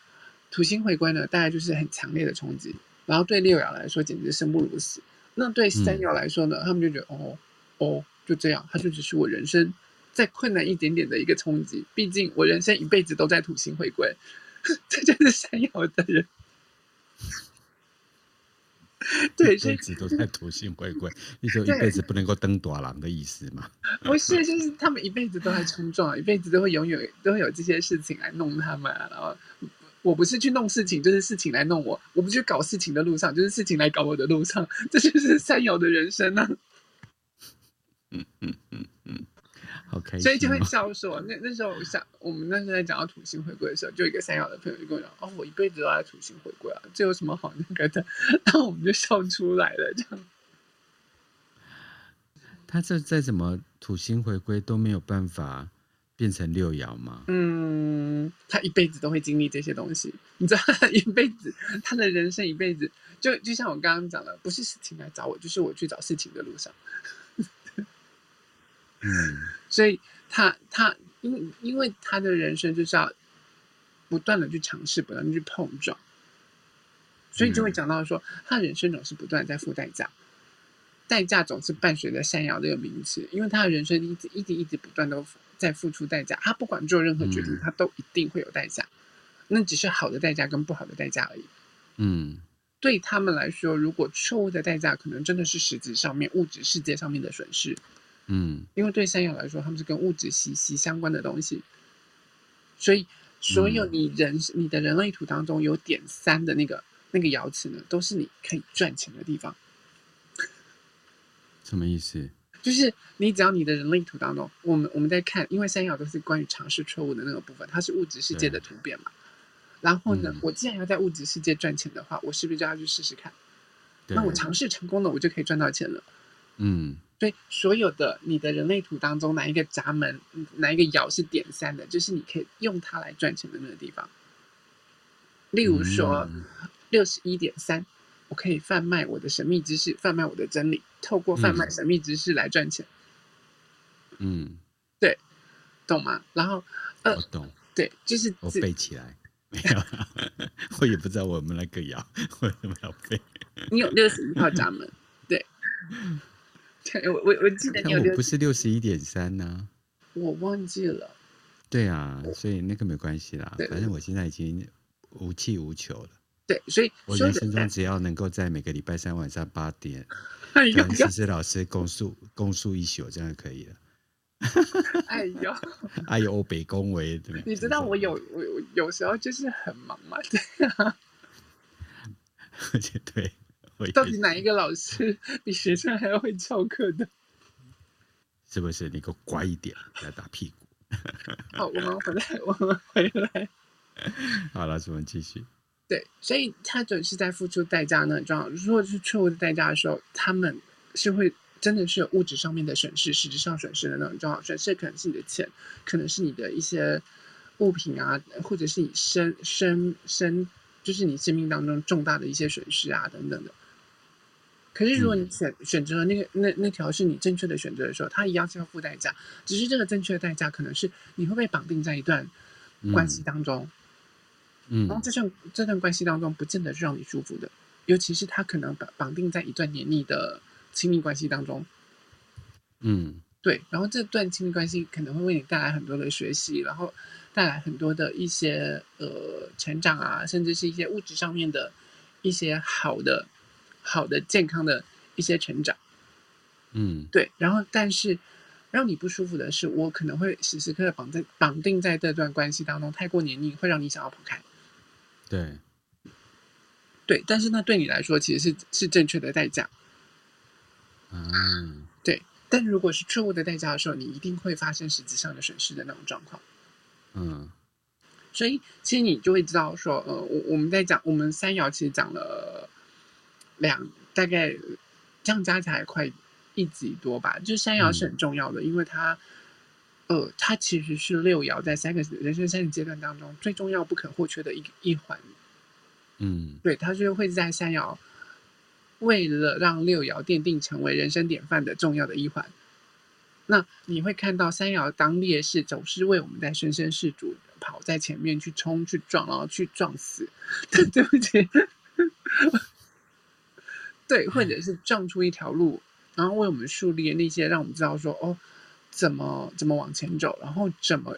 土星回归呢，大概就是很强烈的冲击。然后对六爻来说，简直生不如死。那对三爻来说呢，嗯、他们就觉得哦哦，就这样，它就只是我人生再困难一点点的一个冲击。毕竟我人生一辈子都在土星回归，<laughs> 这就是三爻的人。<laughs> 对，一辈子都在土星回归，你就一辈子不能够登大郎的意思嘛？不是，就是他们一辈子都在冲撞，一辈子都会永远，都会有这些事情来弄他们。然后我不是去弄事情，就是事情来弄我；我不去搞事情的路上，就是事情来搞我的路上。这就是三友的人生呢、啊。嗯嗯嗯所以就会笑说，那那时候我想，我们那时候在讲到土星回归的时候，就一个三爻的朋友就跟我讲：“哦，我一辈子都在土星回归啊，这有什么好那个的？” <laughs> 然后我们就笑出来了。这样，<laughs> 他这再怎么土星回归都没有办法，变成六爻吗？嗯，他一辈子都会经历这些东西。你知道，他一辈子，他的人生一辈子，就就像我刚刚讲的，不是事情来找我，就是我去找事情的路上。嗯，所以他他因因为他的人生就是要不断的去尝试，不断的去碰撞，所以就会讲到说，他人生总是不断在付代价。代价总是伴随着山爻这个名词，因为他的人生一直一直一直不断都在付出代价，他不管做任何决定，他都一定会有代价，那只是好的代价跟不好的代价而已。嗯，对他们来说，如果错误的代价可能真的是实质上面物质世界上面的损失。嗯，因为对山爻来说，他们是跟物质息息相关的东西，所以所有你人你的人类图当中有点三的那个那个爻辞呢，都是你可以赚钱的地方。什么意思？就是你只要你的人类图当中，我们我们在看，因为山爻都是关于尝试错误的那个部分，它是物质世界的突变嘛。然后呢，嗯、我既然要在物质世界赚钱的话，我是不是就要去试试看？那我尝试成功了，我就可以赚到钱了。嗯，对，所有的你的人类图当中，哪一个闸门，哪一个爻是点三的，就是你可以用它来赚钱的那个地方。例如说，六十一点三。我可以贩卖我的神秘知识，贩卖我的真理，透过贩卖神秘知识来赚钱。嗯，对，懂吗？然后，呃，我懂。对，就是我背起来，没有，<laughs> 我也不知道我们那个爻为什么要背。你有六十一号闸门，对，对 <laughs> 我我我记得你有六，我不是六十一点三呢，我忘记了。对啊，所以那个没关系啦，反正我现在已经无气无求了。对，所以我人生中只要能够在每个礼拜三晚上八点，<laughs> 跟思思老师共述共述一宿，这样就可以了。<laughs> 哎呦，哎呦，北宫为对对，你知道我有我我有时候就是很忙嘛，对啊。而且对，到底哪一个老师比学生还要会翘课的？是不是？你给我乖一点，不要打屁股。<laughs> 好，我们回来，我们回来。<laughs> 好了，我们继续。对，所以他总是在付出代价呢。这样，如果是错误的代价的时候，他们是会真的是有物质上面的损失，实质上损失的那种状况。损失可能是你的钱，可能是你的一些物品啊，或者是你生生生，就是你生命当中重大的一些损失啊等等的。可是如果你选选择了那个那那条是你正确的选择的时候，它一样是要付代价，只是这个正确的代价可能是你会被绑定在一段关系当中。嗯嗯，然后这段这段关系当中，不见得是让你舒服的，尤其是他可能绑绑定在一段黏腻的亲密关系当中。嗯，对。然后这段亲密关系可能会为你带来很多的学习，然后带来很多的一些呃成长啊，甚至是一些物质上面的一些好的、好的、健康的一些成长。嗯，对。然后，但是让你不舒服的是，我可能会时时刻刻绑在绑定在这段关系当中，太过黏腻，会让你想要跑开。对，对，但是那对你来说其实是是正确的代价。嗯，对。但如果是错误的代价的时候，你一定会发生实质上的损失的那种状况。嗯，所以其实你就会知道说，呃，我我们在讲我们三爻其实讲了两大概这样加起来快一集多吧。就三爻是很重要的，嗯、因为它。呃，它其实是六爻在三个人生三个阶段当中最重要不可或缺的一一环。嗯，对，它就会在三爻，为了让六爻奠定成为人生典范的重要的一环。那你会看到三爻当烈士，总是为我们在生生世主跑在前面去冲去撞，然后去撞死。<laughs> 对不起，对，或者是撞出一条路，然后为我们树立那些让我们知道说哦。怎么怎么往前走，然后怎么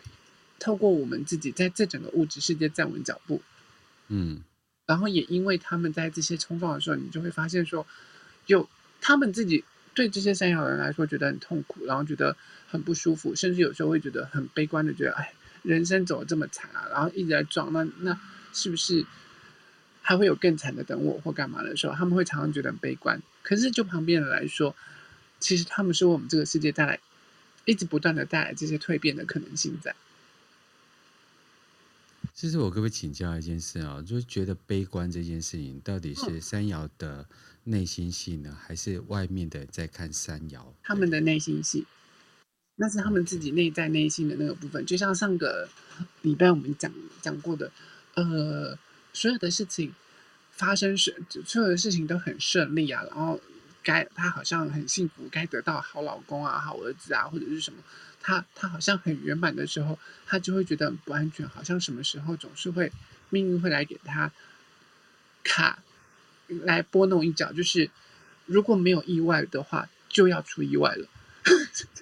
透过我们自己在这整个物质世界站稳脚步，嗯，然后也因为他们在这些冲撞的时候，你就会发现说，有他们自己对这些山爻人来说觉得很痛苦，然后觉得很不舒服，甚至有时候会觉得很悲观的觉得，哎，人生走的这么惨啊，然后一直在撞，那那是不是还会有更惨的等我或干嘛的时候，他们会常常觉得很悲观。可是就旁边人来说，其实他们是为我们这个世界带来。一直不断的带来这些蜕变的可能性在。其实我可不可以请教一件事啊？就是觉得悲观这件事情，到底是山瑶的内心戏呢，还是外面的在看山瑶？他们的内心戏。那是他们自己内在内心的那个部分。就像上个礼拜我们讲讲过的，呃，所有的事情发生是，所有的事情都很顺利啊，然后该他好像很幸福，该得到好老公啊、好儿子啊，或者是什么，他他好像很圆满的时候，他就会觉得很不安全，好像什么时候总是会命运会来给他卡，来拨弄一脚，就是如果没有意外的话，就要出意外了。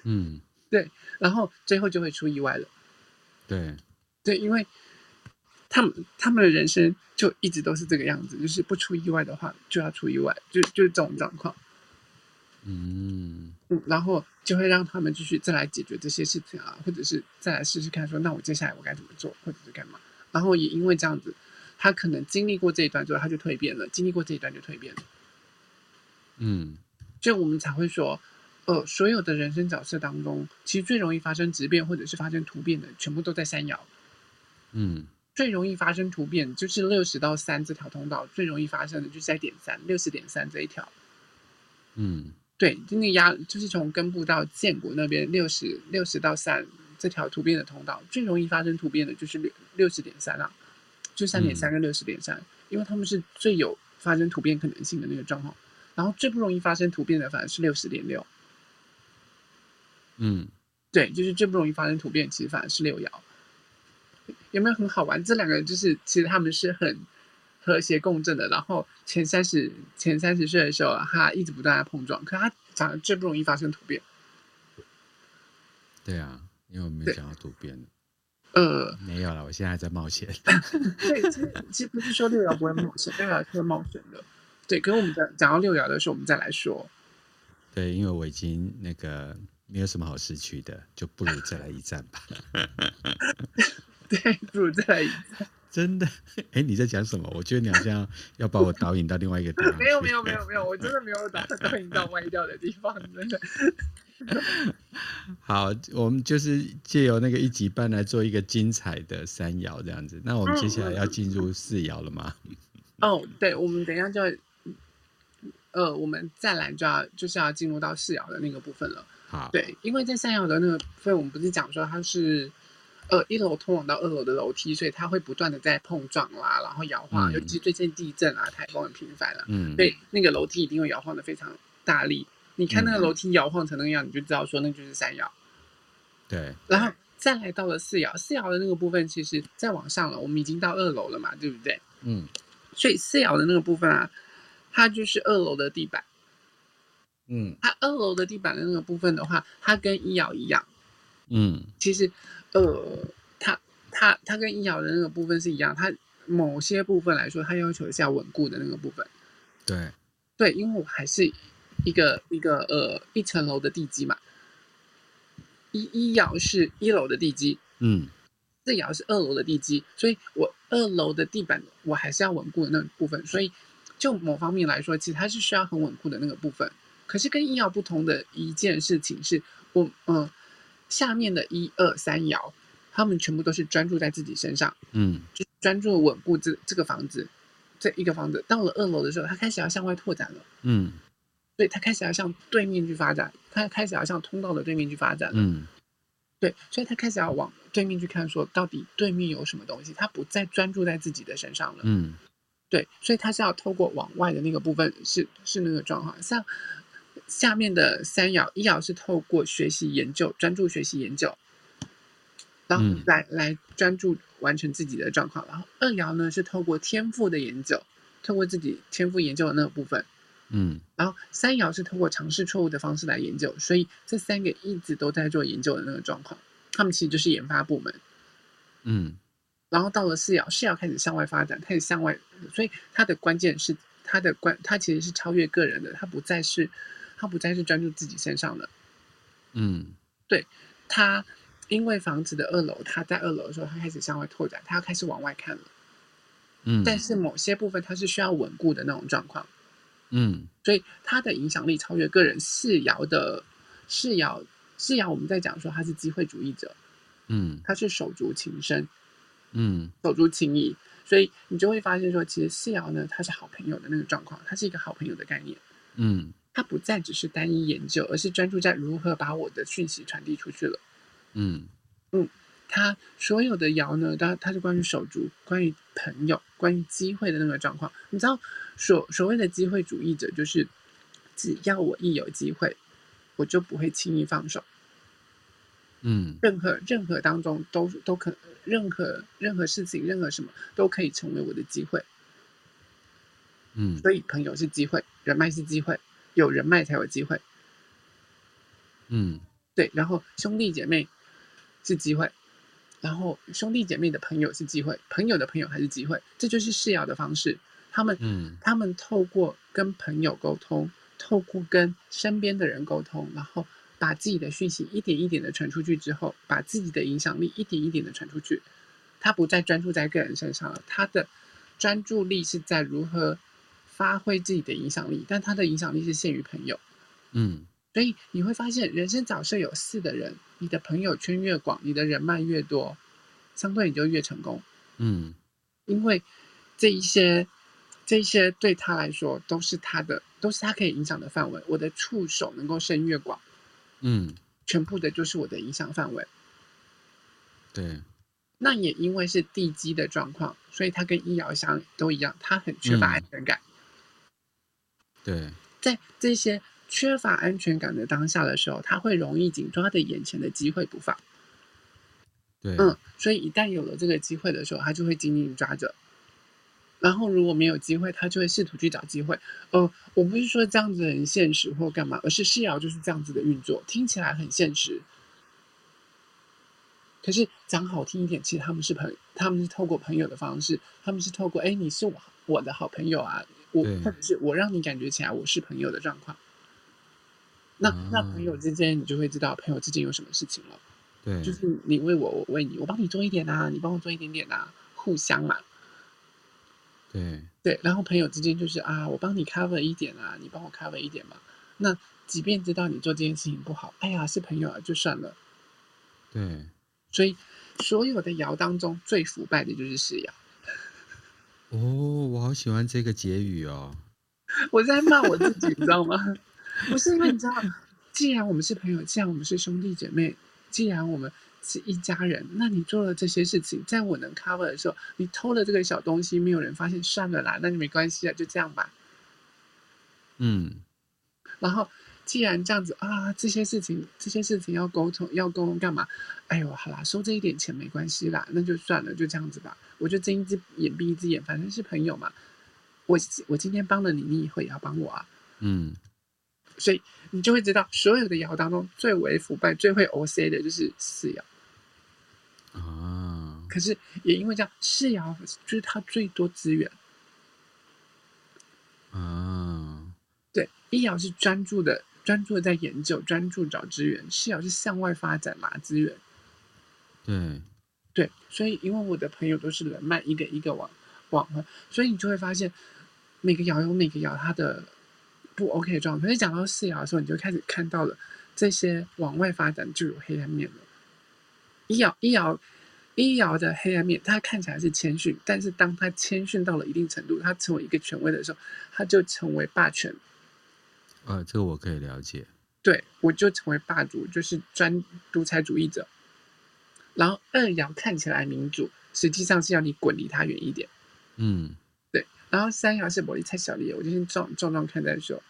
嗯。<laughs> 对，然后最后就会出意外了。对，对，因为他们他们的人生就一直都是这个样子，就是不出意外的话就要出意外，就就是这种状况。嗯嗯，然后就会让他们继续再来解决这些事情啊，或者是再来试试看说，那我接下来我该怎么做，或者是干嘛？然后也因为这样子，他可能经历过这一段之后，他就蜕变了；经历过这一段就蜕变了。嗯，所以我们才会说。呃，所有的人生角色当中，其实最容易发生质变或者是发生突变的，全部都在三爻。嗯，最容易发生突变就是六十到三这条通道，最容易发生的就是在点三六十点三这一条。嗯，对，就那压就是从根部到建国那边六十六十到三这条突变的通道，最容易发生突变的就是六六十点三啊，就三点三跟六十点三，因为他们是最有发生突变可能性的那个状况。然后最不容易发生突变的反而是六十点六。嗯，对，就是最不容易发生突变，其实反而是六爻，有没有很好玩？这两个人就是其实他们是很和谐共振的。然后前三十前三十岁的时候，他一直不断在碰撞，可他反而最不容易发生突变。对啊，因为我没有讲到突变。呃，没有了，我现在还在冒险。<laughs> 对，其实其实不是说六爻不会冒险，六爻是会冒险的。对，可是我们讲讲到六爻的时候，我们再来说。对，因为我已经那个。没有什么好失去的，就不如再来一战吧。<laughs> 对，不如再来一战。真的？<laughs> 哎，你在讲什么？我觉得你好像要把我导引到另外一个地方。<laughs> 没有，没有，没有，没有，我真的没有打算导引到歪掉的地方，真的。<laughs> 好，我们就是借由那个一级半来做一个精彩的三爻这样子。那我们接下来要进入四爻了吗？哦，对，我们等一下就要，呃，我们再来就要就是要进入到四爻的那个部分了。好对，因为在三爻的那个部分，我们不是讲说它是，呃，一楼通往到二楼的楼梯，所以它会不断的在碰撞啦，然后摇晃，嗯、尤其最近地震啊、台风很频繁了，嗯，所以那个楼梯一定会摇晃的非常大力。你看那个楼梯摇晃成那个样，嗯、你就知道说那就是三摇。对，然后再来到了四摇，四摇的那个部分，其实再往上了，我们已经到二楼了嘛，对不对？嗯，所以四摇的那个部分啊，它就是二楼的地板。嗯，它二楼的地板的那个部分的话，它跟一摇一样。嗯，其实，呃，它它它跟一爻的那个部分是一样，它某些部分来说，它要求是要稳固的那个部分。对，对，因为我还是一个一个呃一层楼的地基嘛，一一爻是一楼的地基，嗯，四爻是二楼的地基，所以我二楼的地板我还是要稳固的那个部分，所以就某方面来说，其实它是需要很稳固的那个部分。可是跟一爻不同的一件事情是，我嗯，下面的一二三爻，他们全部都是专注在自己身上，嗯，就专注稳固这这个房子，这一个房子到了二楼的时候，他开始要向外拓展了，嗯，对，他开始要向对面去发展，他开始要向通道的对面去发展了，嗯，对，所以他开始要往对面去看，说到底对面有什么东西，他不再专注在自己的身上了，嗯，对，所以他是要透过往外的那个部分，是是那个状况，像。下面的三爻，一爻是透过学习研究，专注学习研究，然后来、嗯、来专注完成自己的状况。然后二爻呢是透过天赋的研究，透过自己天赋研究的那个部分，嗯。然后三爻是透过尝试错误的方式来研究，所以这三个一直都在做研究的那个状况，他们其实就是研发部门，嗯。然后到了四爻，四爻开始向外发展，开始向外，所以它的关键是它的关，它其实是超越个人的，它不再是。他不再是专注自己身上了，嗯，对，他因为房子的二楼，他在二楼的时候，他开始向外拓展，他要开始往外看了，嗯，但是某些部分他是需要稳固的那种状况，嗯，所以他的影响力超越个人。四爻的四爻，四爻我们在讲说他是机会主义者，嗯，他是手足情深，嗯，手足情谊，所以你就会发现说，其实四爻呢，他是好朋友的那个状况，他是一个好朋友的概念。嗯，他不再只是单一研究，而是专注在如何把我的讯息传递出去了。嗯嗯，他所有的爻呢，他他是关于手足、关于朋友、关于机会的那个状况。你知道，所所谓的机会主义者，就是只要我一有机会，我就不会轻易放手。嗯，任何任何当中都都可，任何任何事情，任何什么都可以成为我的机会。嗯，所以朋友是机会，人脉是机会，有人脉才有机会。嗯，对，然后兄弟姐妹是机会，然后兄弟姐妹的朋友是机会，朋友的朋友还是机会，这就是世爻的方式。他们，嗯，他们透过跟朋友沟通，透过跟身边的人沟通，然后。把自己的讯息一点一点的传出去之后，把自己的影响力一点一点的传出去，他不再专注在个人身上了，他的专注力是在如何发挥自己的影响力，但他的影响力是限于朋友。嗯，所以你会发现，人生早设有四的人，你的朋友圈越广，你的人脉越多，相对你就越成功。嗯，因为这一些这一些对他来说都是他的，都是他可以影响的范围。我的触手能够伸越广。嗯，全部的就是我的影响范围。对，那也因为是地基的状况，所以他跟医疗相都一样，他很缺乏安全感。嗯、对，在这些缺乏安全感的当下的时候，他会容易紧抓着眼前的机会不放。对，嗯，所以一旦有了这个机会的时候，他就会紧紧抓着。然后如果没有机会，他就会试图去找机会。呃，我不是说这样子很现实或干嘛，而是世瑶就是这样子的运作，听起来很现实。可是讲好听一点，其实他们是朋友，他们是透过朋友的方式，他们是透过哎，你是我我的好朋友啊，我或者是我让你感觉起来我是朋友的状况。那那朋友之间，你就会知道朋友之间有什么事情了。对，就是你为我，我为你，我帮你做一点啊，你帮我做一点点啊，互相嘛。对对，然后朋友之间就是啊，我帮你 cover 一点啊，你帮我 cover 一点嘛。那即便知道你做这件事情不好，哎呀，是朋友啊，就算了。对，所以所有的爻当中最腐败的就是世爻。哦，我好喜欢这个结语哦。<laughs> 我在骂我自己，你知道吗？不是因为你知道，既然我们是朋友，既然我们是兄弟姐妹，既然我们。是一家人，那你做了这些事情，在我能 cover 的时候，你偷了这个小东西，没有人发现，算了啦，那就没关系啊，就这样吧。嗯。然后，既然这样子啊，这些事情，这些事情要沟通，要沟通干嘛？哎呦，好啦，收这一点钱没关系啦，那就算了，就这样子吧。我就睁一只眼闭一只眼，反正是朋友嘛。我我今天帮了你，你以后也要帮我啊。嗯。所以你就会知道，所有的爻当中最为腐败、最会 OC 的就是四爻。啊！可是也因为这样，世爻就是他最多资源。啊！对，一爻是专注的，专注的在研究，专注找资源；世爻是向外发展拿资源。对，对，所以因为我的朋友都是人脉，一个一个往往，所以你就会发现，每个爻有每个爻它的不 OK 的状态。可是讲到四爻的时候，你就开始看到了这些往外发展就有黑暗面了。一爻一爻一爻的黑暗面，它看起来是谦逊，但是当它谦逊到了一定程度，它成为一个权威的时候，它就成为霸权。呃，这个我可以了解。对，我就成为霸主，就是专独裁主义者。然后二爻看起来民主，实际上是要你滚离他远一点。嗯，对。然后三爻是我力太小了，我就先撞撞撞看再说。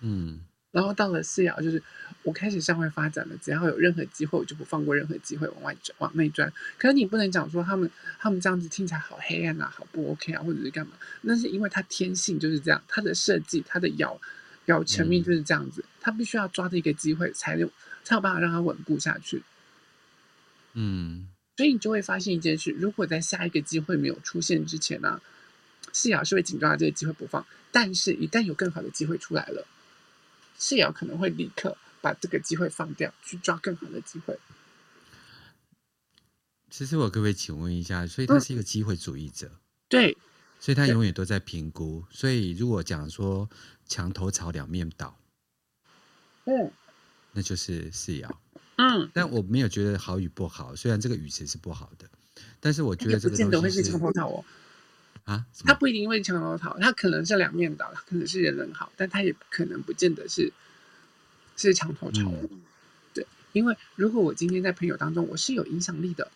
嗯。然后到了四爻，就是我开始向外发展了。只要有任何机会，我就不放过任何机会往外转、往内钻。可是你不能讲说他们他们这样子听起来好黑暗啊，好不 OK 啊，或者是干嘛？那是因为他天性就是这样，他的设计、他的爻爻全命就是这样子。他必须要抓住一个机会，才有才有办法让他稳固下去。嗯，所以你就会发现一件事：如果在下一个机会没有出现之前呢、啊，四爻是会紧抓这个机会不放。但是，一旦有更好的机会出来了。世爻可能会立刻把这个机会放掉，去抓更好的机会。其实我可不可以请问一下，所以他是一个机会主义者，嗯、对，所以他永远都在评估。所以如果讲说墙头草两面倒，嗯，那就是世爻，嗯，但我没有觉得好与不好，虽然这个语词是不好的，但是我觉得这个东西是墙头草哦。啊，他不一定因为墙头草，他可能是两面倒，他可能是人人好，但他也可能不见得是是墙头草。嗯、对，因为如果我今天在朋友当中我是有影响力的，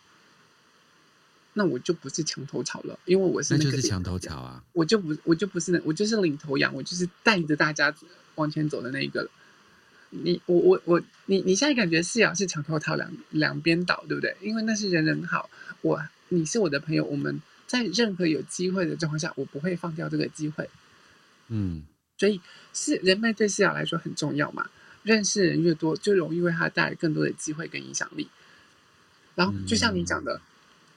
那我就不是墙头草了，因为我是那就是墙头草啊，我就不我就不是那我就是领头羊，我就是带着大家往前走的那一个了。你我我我你你现在感觉是啊是墙头草两两边倒，对不对？因为那是人人好，我你是我的朋友，我们。在任何有机会的状况下，我不会放掉这个机会。嗯，所以是人脉对四爻来说很重要嘛。认识人越多，就容易为他带来更多的机会跟影响力。然后就像你讲的，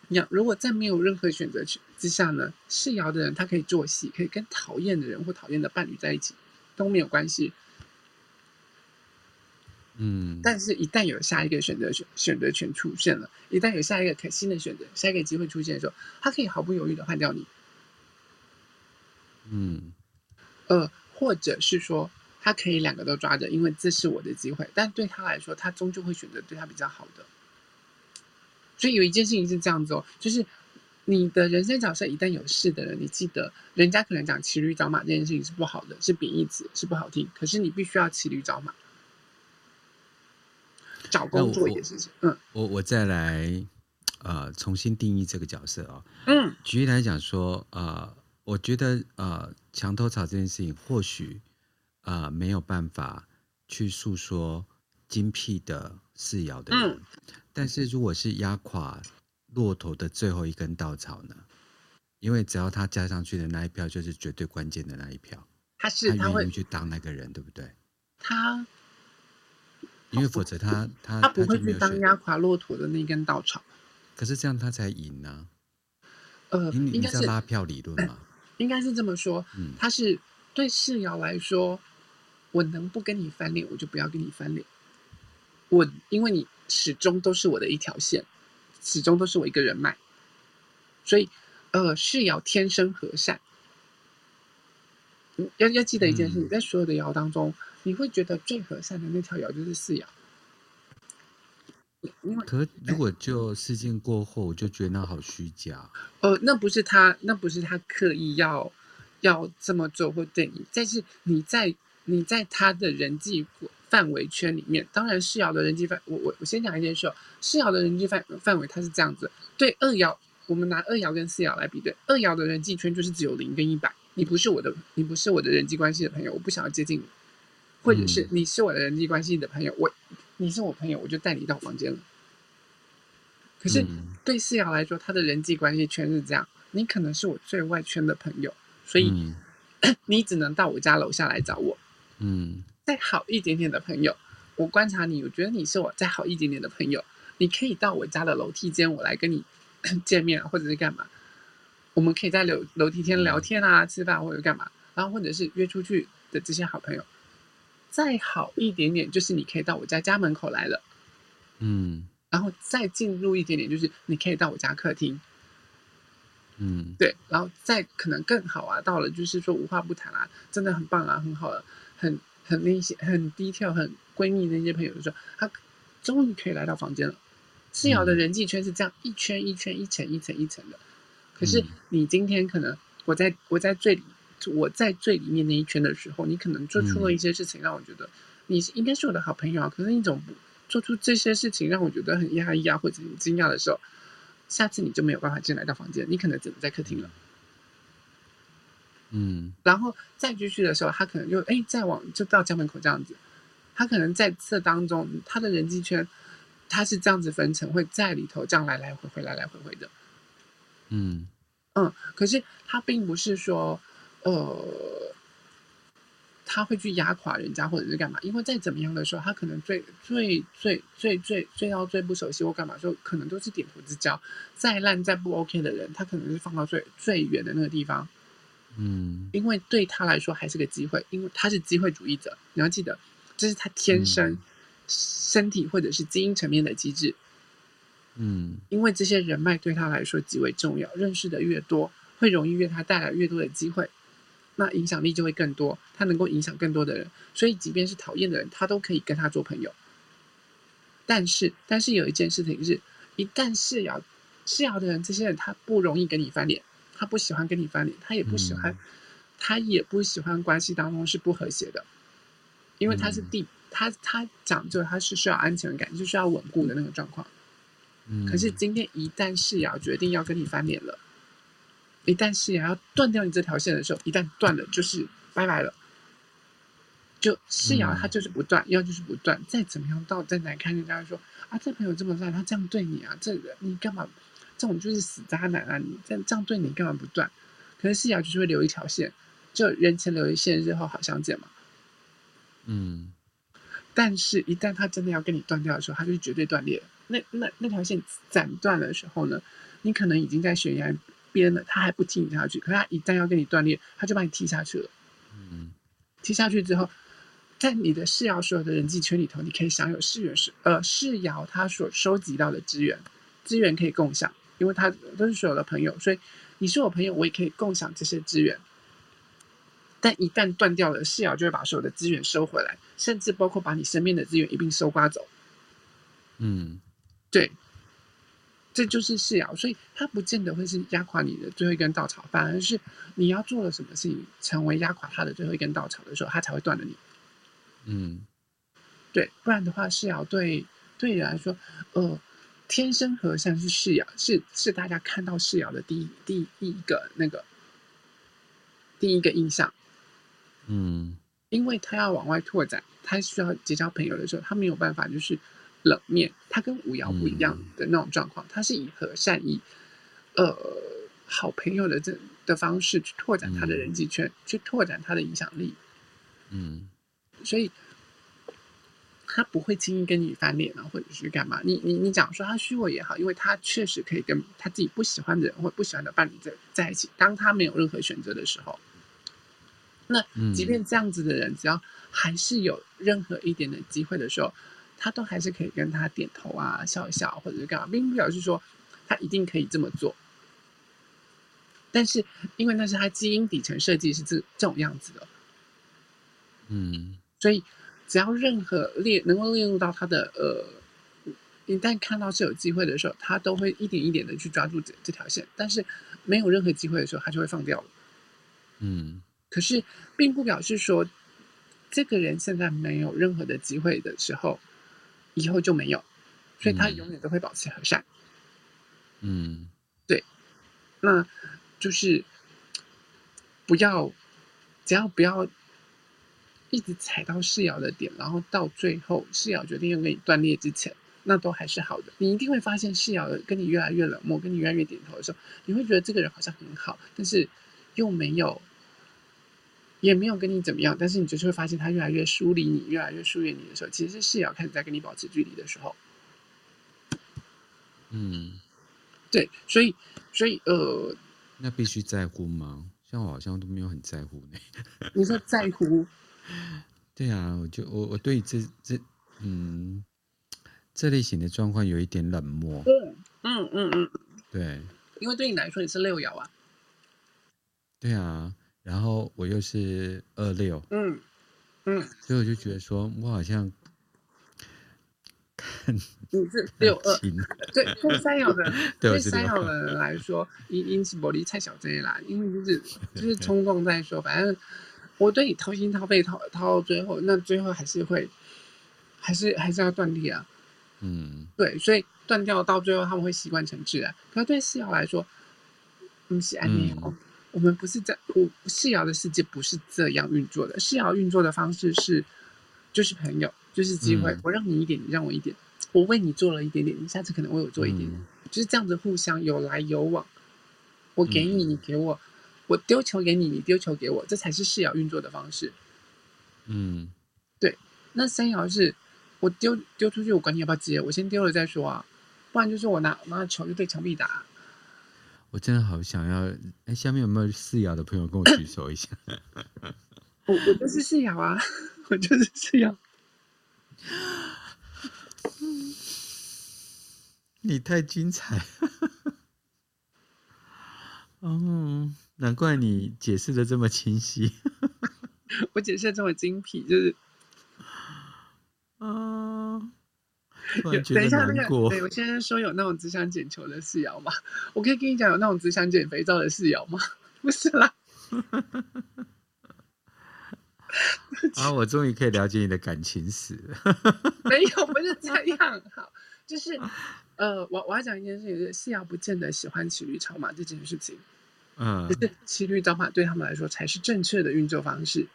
你讲如果在没有任何选择之下呢，世爻的人他可以做戏，可以跟讨厌的人或讨厌的伴侣在一起都没有关系。嗯，但是，一旦有下一个选择选选择权出现了，一旦有下一个可新的选择，下一个机会出现的时候，他可以毫不犹豫的换掉你。嗯，呃，或者是说，他可以两个都抓着，因为这是我的机会，但对他来说，他终究会选择对他比较好的。所以有一件事情是这样子哦，就是你的人生角色一旦有事的人，你记得，人家可能讲骑驴找马这件事情是不好的，是贬义词，是不好听，可是你必须要骑驴找马。找工作也是，嗯，我我再来，呃，重新定义这个角色啊、哦，嗯，举例来讲说，呃，我觉得呃，墙头草这件事情或许呃没有办法去诉说精辟的四爻的人，嗯，但是如果是压垮骆驼的最后一根稻草呢？因为只要他加上去的那一票，就是绝对关键的那一票，他是他愿意去当那个人，对不对？他。因为否则他他他不会去当压垮骆驼的那根稻草，可是这样他才赢呢、啊。呃，你应该是拉票理论嘛？应该是这么说。嗯，他是对四爻来说，我能不跟你翻脸，我就不要跟你翻脸。我因为你始终都是我的一条线，始终都是我一个人脉，所以呃，世爻天生和善。要要记得一件事，你、嗯、在所有的爻当中。你会觉得最和善的那条爻就是四爻，因为可如果就事件过后，我就觉得那好虚假。呃，那不是他，那不是他刻意要要这么做或对你，但是你在你在他的人际范围圈里面，当然四爻的人际范，我我我先讲一件事，四爻的人际范范围它是这样子，对二爻，我们拿二爻跟四爻来比对，二爻的人际圈就是只有零跟一百，你不是我的，你不是我的人际关系的朋友，我不想要接近你。或者是你是我的人际关系的朋友，我你是我朋友，我就带你到房间了。可是对四瑶来说，他的人际关系圈是这样：你可能是我最外圈的朋友，所以 <clears throat> 你只能到我家楼下来找我。嗯，再好一点点的朋友，我观察你，我觉得你是我再好一点点的朋友，你可以到我家的楼梯间，我来跟你 <clears throat> 见面，或者是干嘛？我们可以在楼楼梯间聊天啊，吃饭或者干嘛，然后或者是约出去的这些好朋友。再好一点点，就是你可以到我家家门口来了，嗯，然后再进入一点点，就是你可以到我家客厅，嗯，对，然后再可能更好啊，到了就是说无话不谈啊，真的很棒啊，很好的，很很那些很低调、很闺蜜那些朋友就说，他终于可以来到房间了。四瑶的人际圈是这样一圈一圈、一层一层一层的，可是你今天可能我在我在最里。我在最里面那一圈的时候，你可能做出了一些事情，让我觉得你应该是我的好朋友啊。可是你总做出这些事情，让我觉得很压抑啊，或者很惊讶的时候，下次你就没有办法进来到房间，你可能只能在客厅了。嗯，然后再继续的时候，他可能就哎，再往就到家门口这样子。他可能在这当中，他的人际圈他是这样子分成，会在里头这样来来回回，来来回回的。嗯嗯，可是他并不是说。呃，他会去压垮人家，或者是干嘛？因为再怎么样的时候，他可能最最最最最最到最不熟悉或干嘛时候，可能都是点头之交。再烂再不 OK 的人，他可能是放到最最远的那个地方。嗯，因为对他来说还是个机会，因为他是机会主义者。你要记得，这是他天生身体或者是基因层面的机制。嗯，因为这些人脉对他来说极为重要，认识的越多，会容易为他带来越多的机会。那影响力就会更多，他能够影响更多的人，所以即便是讨厌的人，他都可以跟他做朋友。但是，但是有一件事情是，一旦四爻四爻的人，这些人他不容易跟你翻脸，他不喜欢跟你翻脸，他也不喜欢，嗯、他也不喜欢关系当中是不和谐的，因为他是第、嗯、他他讲究他是需要安全感，是需要稳固的那个状况。嗯、可是今天一旦世瑶决定要跟你翻脸了，一旦世瑶要断掉你这条线的时候，一旦断了就是拜拜了。就世瑶他就是不断，要就是不断，再怎么样到再难看，人家说啊，这朋友这么烂，他这样对你啊，这个你干嘛？这种就是死渣男啊！你这样这样对你干嘛不断？可是世瑶就是会留一条线，就人前留一线，日后好相见嘛。嗯。但是，一旦他真的要跟你断掉的时候，他就是绝对断裂。那那那条线斩断的时候呢，你可能已经在悬崖边了，他还不踢你下去。可是他一旦要跟你断裂，他就把你踢下去了。嗯。踢下去之后，在你的世瑶所有的人际圈里头，你可以享有世源是呃世瑶他所收集到的资源，资源可以共享。因为他都是所有的朋友，所以你是我朋友，我也可以共享这些资源。但一旦断掉了，世瑶就会把所有的资源收回来，甚至包括把你身边的资源一并收刮走。嗯，对，这就是世瑶，所以他不见得会是压垮你的最后一根稻草，反而是你要做了什么事情，成为压垮他的最后一根稻草的时候，他才会断了你。嗯，对，不然的话，世瑶对对你来说，呃。天生和善是世瑶，是是大家看到世瑶的第一第一个那个第一个印象。嗯，因为他要往外拓展，他需要结交朋友的时候，他没有办法就是冷面，他跟吴瑶不一样的那种状况，他是以和善意呃好朋友的这的方式去拓展他的人际圈，去拓展他的影响力。嗯，所以。他不会轻易跟你翻脸啊，或者是干嘛？你你你讲说他虚伪也好，因为他确实可以跟他自己不喜欢的人或不喜欢的伴侣在在一起。当他没有任何选择的时候，那即便这样子的人，只要还是有任何一点的机会的时候，他都还是可以跟他点头啊，笑一笑，或者是干嘛，并不表示说他一定可以这么做。但是因为那是他基因底层设计是这这种样子的，嗯，所以。只要任何列能够列入到他的呃，一旦看到是有机会的时候，他都会一点一点的去抓住这这条线。但是没有任何机会的时候，他就会放掉了。嗯，可是并不表示说这个人现在没有任何的机会的时候，以后就没有，所以他永远都会保持和善。嗯，对，那就是不要，只要不要。一直踩到世瑶的点，然后到最后世瑶决定要跟你断裂之前，那都还是好的。你一定会发现世瑶跟你越来越冷漠，跟你越来越点头的时候，你会觉得这个人好像很好，但是又没有，也没有跟你怎么样。但是你就是会发现他越来越疏离你，越来越疏远你的时候，其实是世瑶开始在跟你保持距离的时候。嗯，对，所以，所以，呃，那必须在乎吗？像我好像都没有很在乎呢。你说在乎？<laughs> 对啊，我就我我对这这嗯这类型的状况有一点冷漠。嗯嗯嗯嗯，对，因为对你来说你是六爻啊。对啊，然后我又是二六。嗯嗯，所以我就觉得说我好像看你是六二，对，对三友的 <laughs> 对三友的人来说，因因是玻璃太小这一啦，因为就是 <laughs> 就是冲动在说，反正。我对你掏心掏肺掏掏到最后，那最后还是会，还是还是要断裂啊。嗯，对，所以断掉到最后他们会习惯成自然。可是对四友来说，不是安妮哦，我们不是在我世瑶的世界不是这样运作的。世瑶运作的方式是，就是朋友，就是机会。嗯、我让你一点，你让我一点，我为你做了一点点，你下次可能为我做一点点，嗯、就是这样子互相有来有往。我给你，你给我。我丢球给你，你丢球给我，这才是世瑶运作的方式。嗯，对。那三爻是，我丢丢出去，我管你要不要接，我先丢了再说啊。不然就是我拿拿球就对墙壁打。我真的好想要，哎，下面有没有四爻的朋友跟我举手一下？<laughs> 我我就是四爻啊，我就是四爻。<laughs> 你太精彩。嗯。难怪你解释的这么清晰，<laughs> 我解释的这么精辟，就是，啊，等一下，那个，对我现在说有那种只想捡球的室友吗？我可以跟你讲有那种只想捡肥皂的室友吗？不是啦。<laughs> 啊，我终于可以了解你的感情史了。<laughs> 没有，不是这 <laughs> 样。好，就是呃，我我要讲一件事情，是室友不见得喜欢骑驴找马这件事情。嗯，可是骑驴找马对他们来说才是正确的运作方式。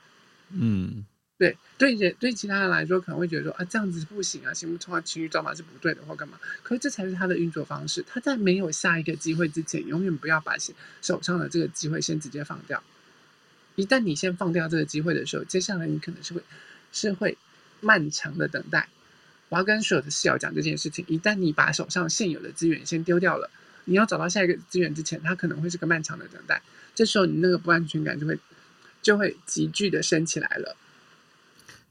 嗯。对对人，对其他人来说可能会觉得说啊，这样子不行啊，行不通啊，骑驴找马是不对的或干嘛。可是这才是他的运作方式。他在没有下一个机会之前，永远不要把手上的这个机会先直接放掉。一旦你先放掉这个机会的时候，接下来你可能是会是会漫长的等待。我要跟所有的室友讲这件事情：一旦你把手上现有的资源先丢掉了，你要找到下一个资源之前，它可能会是个漫长的等待。这时候你那个不安全感就会就会急剧的升起来了。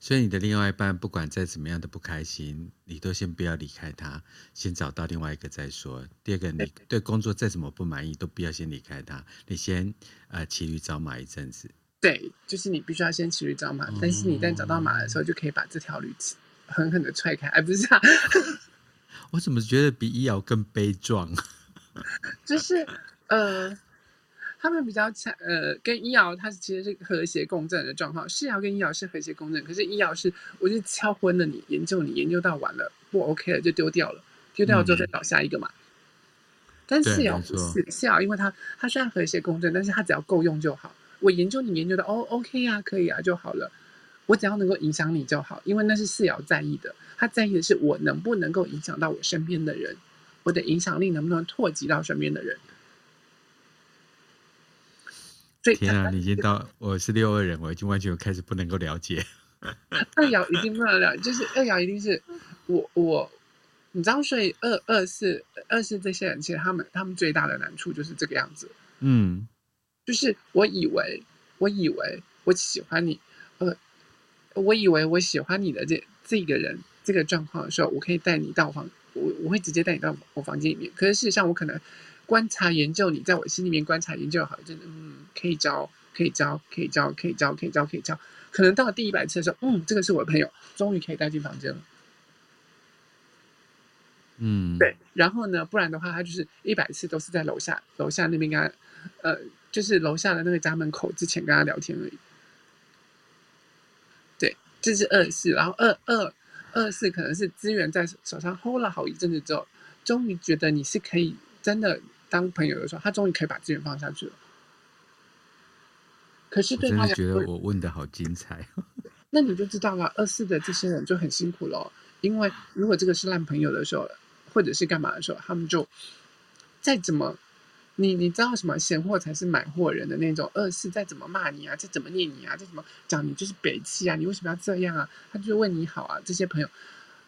所以你的另外一半不管再怎么样的不开心，你都先不要离开他，先找到另外一个再说。第二个，你对工作再怎么不满意，都不要先离开他，你先呃骑驴找马一阵子。对，就是你必须要先骑驴找马，但是你一旦找到马的时候，就可以把这条驴狠狠的踹开。哎，不是啊，<laughs> 我怎么觉得比医疗更悲壮？就是呃。他们比较强，呃，跟医疗它其实是和谐共振的状况。室友跟医疗是和谐共振，可是医疗是我就敲昏了你，研究你研究到完了不 OK 了就丢掉了，丢掉了之后再找下一个嘛。嗯、但室友不是室友，因为他他虽然和谐共振，但是他只要够用就好。我研究你研究的哦 OK 啊，可以啊就好了。我只要能够影响你就好，因为那是四瑶在意的，他在意的是我能不能够影响到我身边的人，我的影响力能不能拓及到身边的人。天啊，你已经到我是六二人，我已经完全开始不能够了解。二爻一定不能了解，就是二爻一定是我我，你知道，所以二二四二四这些人，其实他们他们最大的难处就是这个样子。嗯，就是我以为我以为我喜欢你，呃，我以为我喜欢你的这这个人这个状况的时候，我可以带你到房，我我会直接带你到我房间里面。可是事实上，我可能。观察研究你，在我心里面观察研究好，真的，嗯，可以教，可以教，可以教，可以教，可以教，可以教。可能到了第一百次的时候，嗯，这个是我的朋友，终于可以带进房间了。嗯，对。然后呢，不然的话，他就是一百次都是在楼下，楼下那边跟他，呃，就是楼下的那个家门口之前跟他聊天而已。对，这是二四，然后二二二四可能是资源在手上 hold 了好一阵子之后，终于觉得你是可以真的。当朋友的时候，他终于可以把资源放下去了。可是对他来说，觉得我问的好精彩。<laughs> 那你就知道了，二四的这些人就很辛苦喽。因为如果这个是烂朋友的时候，或者是干嘛的时候，他们就再怎么，你你知道什么闲货才是买货人的那种。二四再怎么骂你啊，再怎么念你啊，再怎么讲你就是北气啊，你为什么要这样啊？他就是为你好啊。这些朋友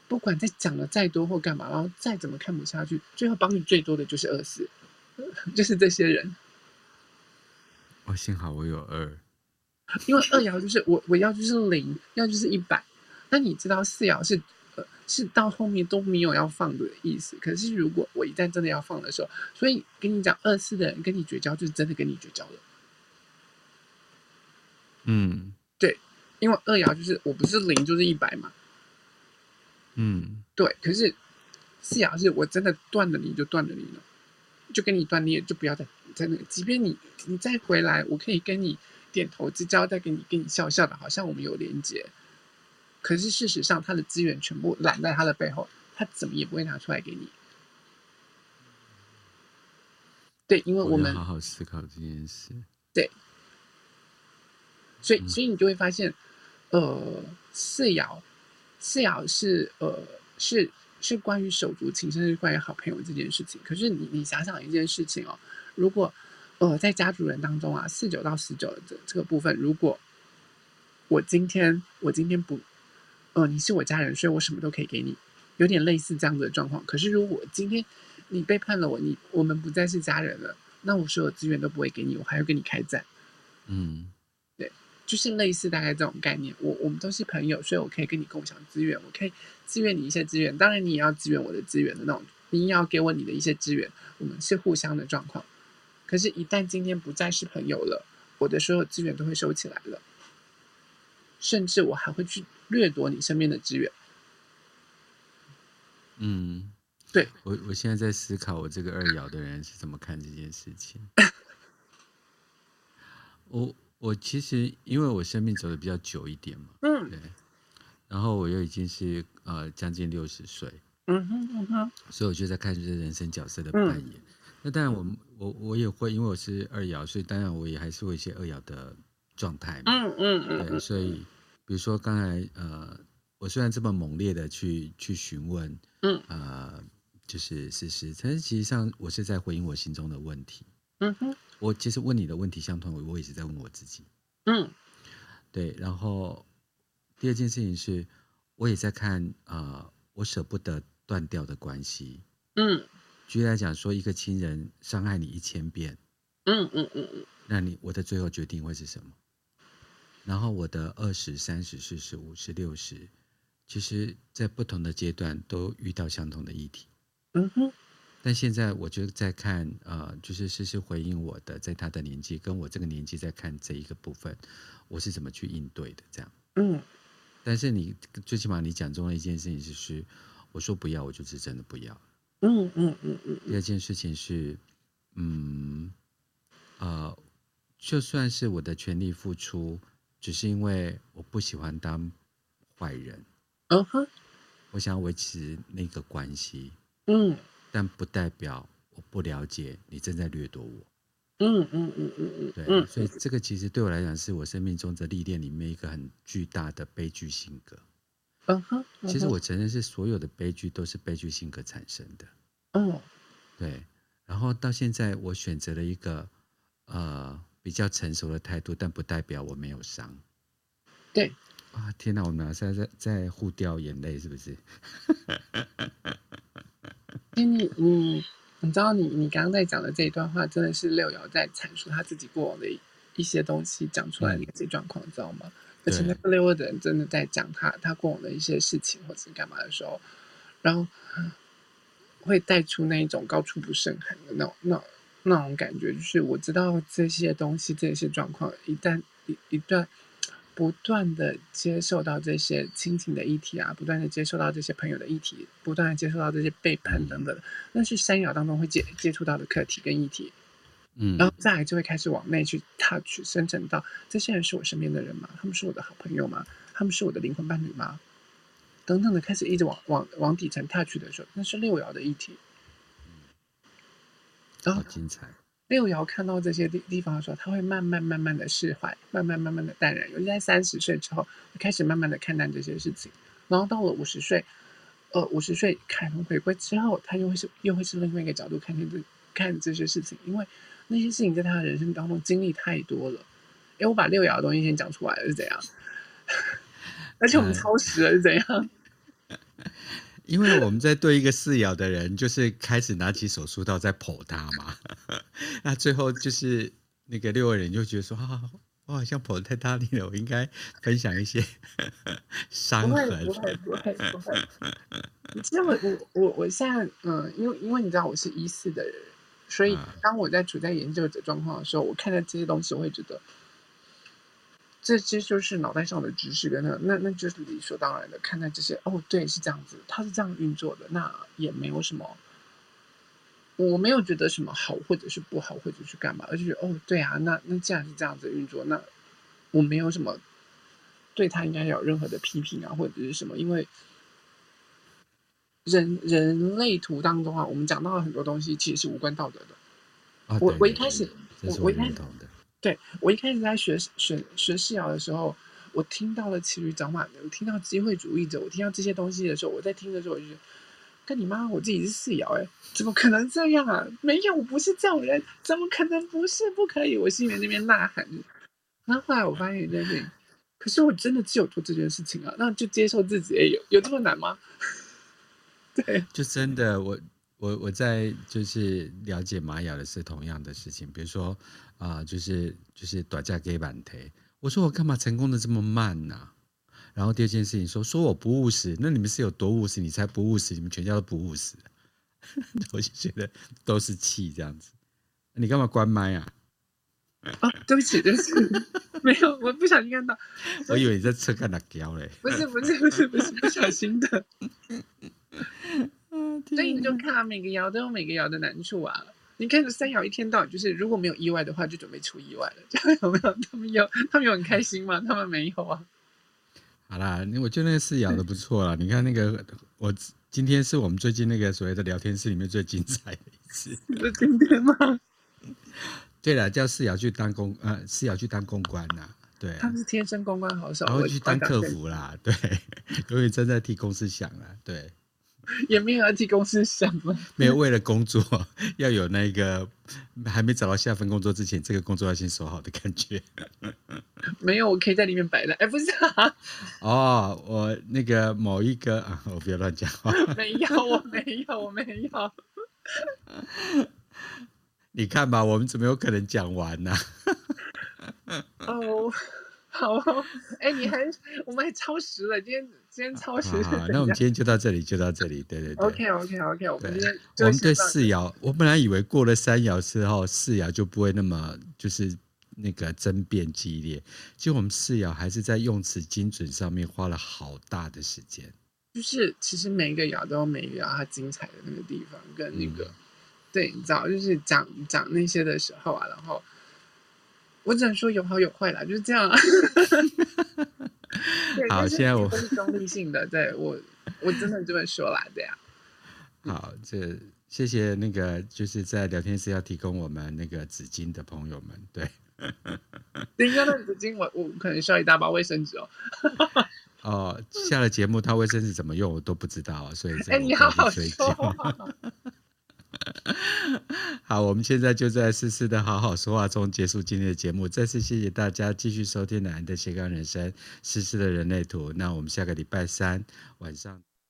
不管再讲的再多或干嘛，然后再怎么看不下去，最后帮你最多的就是二四。<laughs> 就是这些人，我、哦、幸好我有二，因为二爻就是我，我要就是零，要就是一百。那你知道四爻是呃是到后面都没有要放的意思。可是如果我一旦真的要放的时候，所以跟你讲，二四的人跟你绝交，就是真的跟你绝交了。嗯，对，因为二爻就是我不是零就是一百嘛。嗯，对。可是四爻是我真的断了你就断了你了。就跟你断裂，就不要再在那个。即便你你再回来，我可以跟你点头之交，再跟你跟你笑笑的，好像我们有连接。可是事实上，他的资源全部揽在他的背后，他怎么也不会拿出来给你。对，因为我们我好好思考这件事。对，所以所以你就会发现，呃，四爻，四爻是呃是。是关于手足情深，是关于好朋友这件事情。可是你你想想一件事情哦，如果呃在家族人当中啊，四九到十九的这这个部分，如果我今天我今天不呃你是我家人，所以我什么都可以给你，有点类似这样子的状况。可是如果今天你背叛了我，你我们不再是家人了，那我所有资源都不会给你，我还要跟你开战。嗯。就是类似大概这种概念，我我们都是朋友，所以我可以跟你共享资源，我可以支援你一些资源，当然你也要支援我的资源的那种，你也要给我你的一些资源，我们是互相的状况。可是，一旦今天不再是朋友了，我的所有资源都会收起来了，甚至我还会去掠夺你身边的资源。嗯，对我我现在在思考，我这个二爻的人是怎么看这件事情。<laughs> 我我其实因为我生命走的比较久一点嘛，嗯，对，然后我又已经是呃将近六十岁，嗯哼嗯哼，所以我就在看这人生角色的扮演。嗯、那当然我，我我我也会，因为我是二爻，所以当然我也还是会一些二爻的状态嘛，嗯嗯嗯，对，所以。比如说刚才呃，我虽然这么猛烈的去去询问，嗯。呃，就是事实，但是其实上我是在回应我心中的问题，嗯哼。我其实问你的问题相同，我也是在问我自己。嗯，对。然后第二件事情是，我也在看啊、呃，我舍不得断掉的关系。嗯，举例来讲，说一个亲人伤害你一千遍，嗯嗯嗯嗯，那你我的最后决定会是什么？然后我的二十三十四十五十六十，其实在不同的阶段都遇到相同的议题。嗯哼。但现在我就在看，呃，就是诗诗回应我的，在他的年纪跟我这个年纪在看这一个部分，我是怎么去应对的？这样，嗯。但是你最起码你讲中了一件事情，就是我说不要，我就是真的不要。嗯嗯嗯嗯。第二件事情是，嗯，呃，就算是我的全力付出，只是因为我不喜欢当坏人。嗯哼。我想要维持那个关系。嗯。但不代表我不了解你正在掠夺我。嗯嗯嗯嗯嗯，对，所以这个其实对我来讲是我生命中的历练里面一个很巨大的悲剧性格。嗯哼，其实我承认是所有的悲剧都是悲剧性格产生的。嗯，对。然后到现在我选择了一个呃比较成熟的态度，但不代表我没有伤。对。啊天哪，我们俩现在在在互掉眼泪，是不是？<laughs> 你你你知道你你刚刚在讲的这一段话，真的是六爻在阐述他自己过往的一些东西讲出来的一些状况，你知道吗？而且那个六爻的人真的在讲他他过往的一些事情或者是干嘛的时候，然后会带出那一种高处不胜寒的那种那那种感觉，就是我知道这些东西这些状况一旦一一段。不断的接受到这些亲情的议题啊，不断的接受到这些朋友的议题，不断的接受到这些背叛等等，那是三爻当中会接接触到的课题跟议题，嗯，然后再来就会开始往内去 touch 深层到这些人是我身边的人吗？他们是我的好朋友吗？他们是我的灵魂伴侣吗？等等的开始一直往往往底层 touch 的时候，那是六爻的议题，然后好精彩。六爻看到这些地地方的时候，他会慢慢慢慢的释怀，慢慢慢慢的淡然。尤其在三十岁之后，开始慢慢的看淡这些事情。然后到了五十岁，呃，五十岁凯龙回归之后，他又会是又会是另外一个角度看见这看这些事情，因为那些事情在他的人生当中经历太多了。哎，我把六爻的东西先讲出来了是怎样？<laughs> 而且我们超时了是怎样？<laughs> 因为我们在对一个四爻的人，就是开始拿起手术刀在剖他嘛，<laughs> 那最后就是那个六个人就觉得说，啊，我好像剖的太大力了，我应该分享一些伤痕。不会不会不会不会。其实我我我我现在嗯，因为因为你知道我是一四的人，所以当我在处在研究者状况的时候，我看到这些东西，我会觉得。这这就是脑袋上的知识，跟那那那就是理所当然的看待这些。哦，对，是这样子，它是这样运作的，那也没有什么，我没有觉得什么好或者是不好，或者是干嘛，而且哦，对啊，那那既然是这样子运作，那我没有什么对他应该有任何的批评啊，或者是什么，因为人人类图当中啊，我们讲到了很多东西，其实是无关道德的。啊、我我一开始，我我一开始。对，我一开始在学学学四爻的时候，我听到了骑驴找马的，我听到机会主义者，我听到这些东西的时候，我在听的时候，我就觉得，跟你妈，我自己是四爻，哎，怎么可能这样啊？没有，我不是这种人，怎么可能不是？不可以！我心里面那边呐喊。然后后来我发现一件事情，可是我真的只有做这件事情啊，那就接受自己，哎，有有这么难吗？<laughs> 对，就真的我。我我在就是了解玛雅的是同样的事情，比如说啊、呃，就是就是短价给板腿，我说我干嘛成功的这么慢呢、啊？然后第二件事情说说我不务实，那你们是有多务实？你才不务实，你们全家都不务实。<laughs> 我就觉得都是气这样子，你干嘛关麦啊？啊，对不起，对不起，<laughs> 没有，我不小心看到。我以为你在车看哪胶嘞？不是不是不是不是不小心的。<laughs> 所以你就看到每个爻都有每个爻的难处啊。你看这三爻一天到晚就是如果没有意外的话，就准备出意外了。这 <laughs> 样有没有？他们有，他们有很开心吗？他们没有啊。好啦，我觉得那个四爻的不错啦。你看那个，我今天是我们最近那个所谓的聊天室里面最精彩的一次。<laughs> 是今天吗？<laughs> 对了，叫四爻去当公呃，四爻去当公关呐。对，他们是天生公关好手，然后去当客服啦。对，永远站在替公司想啦。对。也没有要替公司想吗？<laughs> 没有，为了工作要有那个还没找到下份工作之前，这个工作要先守好的感觉。没有，我可以在里面摆烂。哎，不是啊。哦，我那个某一个啊，我不要乱讲话。没有，我没有，我没有。你看吧，我们怎么有可能讲完呢？<laughs> 哦。<laughs> 好，哦哎，你还我们还超时了，今天今天超时。好，那我们今天就到这里，就到这里，对对对。OK OK OK，我们今天我们对四爻，我本来以为过了三爻之后，四爻就不会那么就是那个争辩激烈，结果我们四爻还是在用词精准上面花了好大的时间。就是其实每一个爻都有每一个爻它精彩的那个地方，跟那个、嗯、对，你知道，就是讲讲那些的时候啊，然后。我只能说有好有坏啦，就是这样啊。<laughs> 好，现在我都是中立性的，对我我真的这么说啦，对啊。<laughs> 好，这谢谢那个就是在聊天室要提供我们那个纸巾的朋友们，对。等一下，那纸巾我我可能需要一大包卫生纸哦。哦，下了节目，他卫生纸怎么用我都不知道啊，所以哎，你好好说。<laughs> <laughs> 好，我们现在就在诗诗的好好说话中结束今天的节目。再次谢谢大家继续收听南安的斜杠人生，诗诗的人类图。那我们下个礼拜三晚上。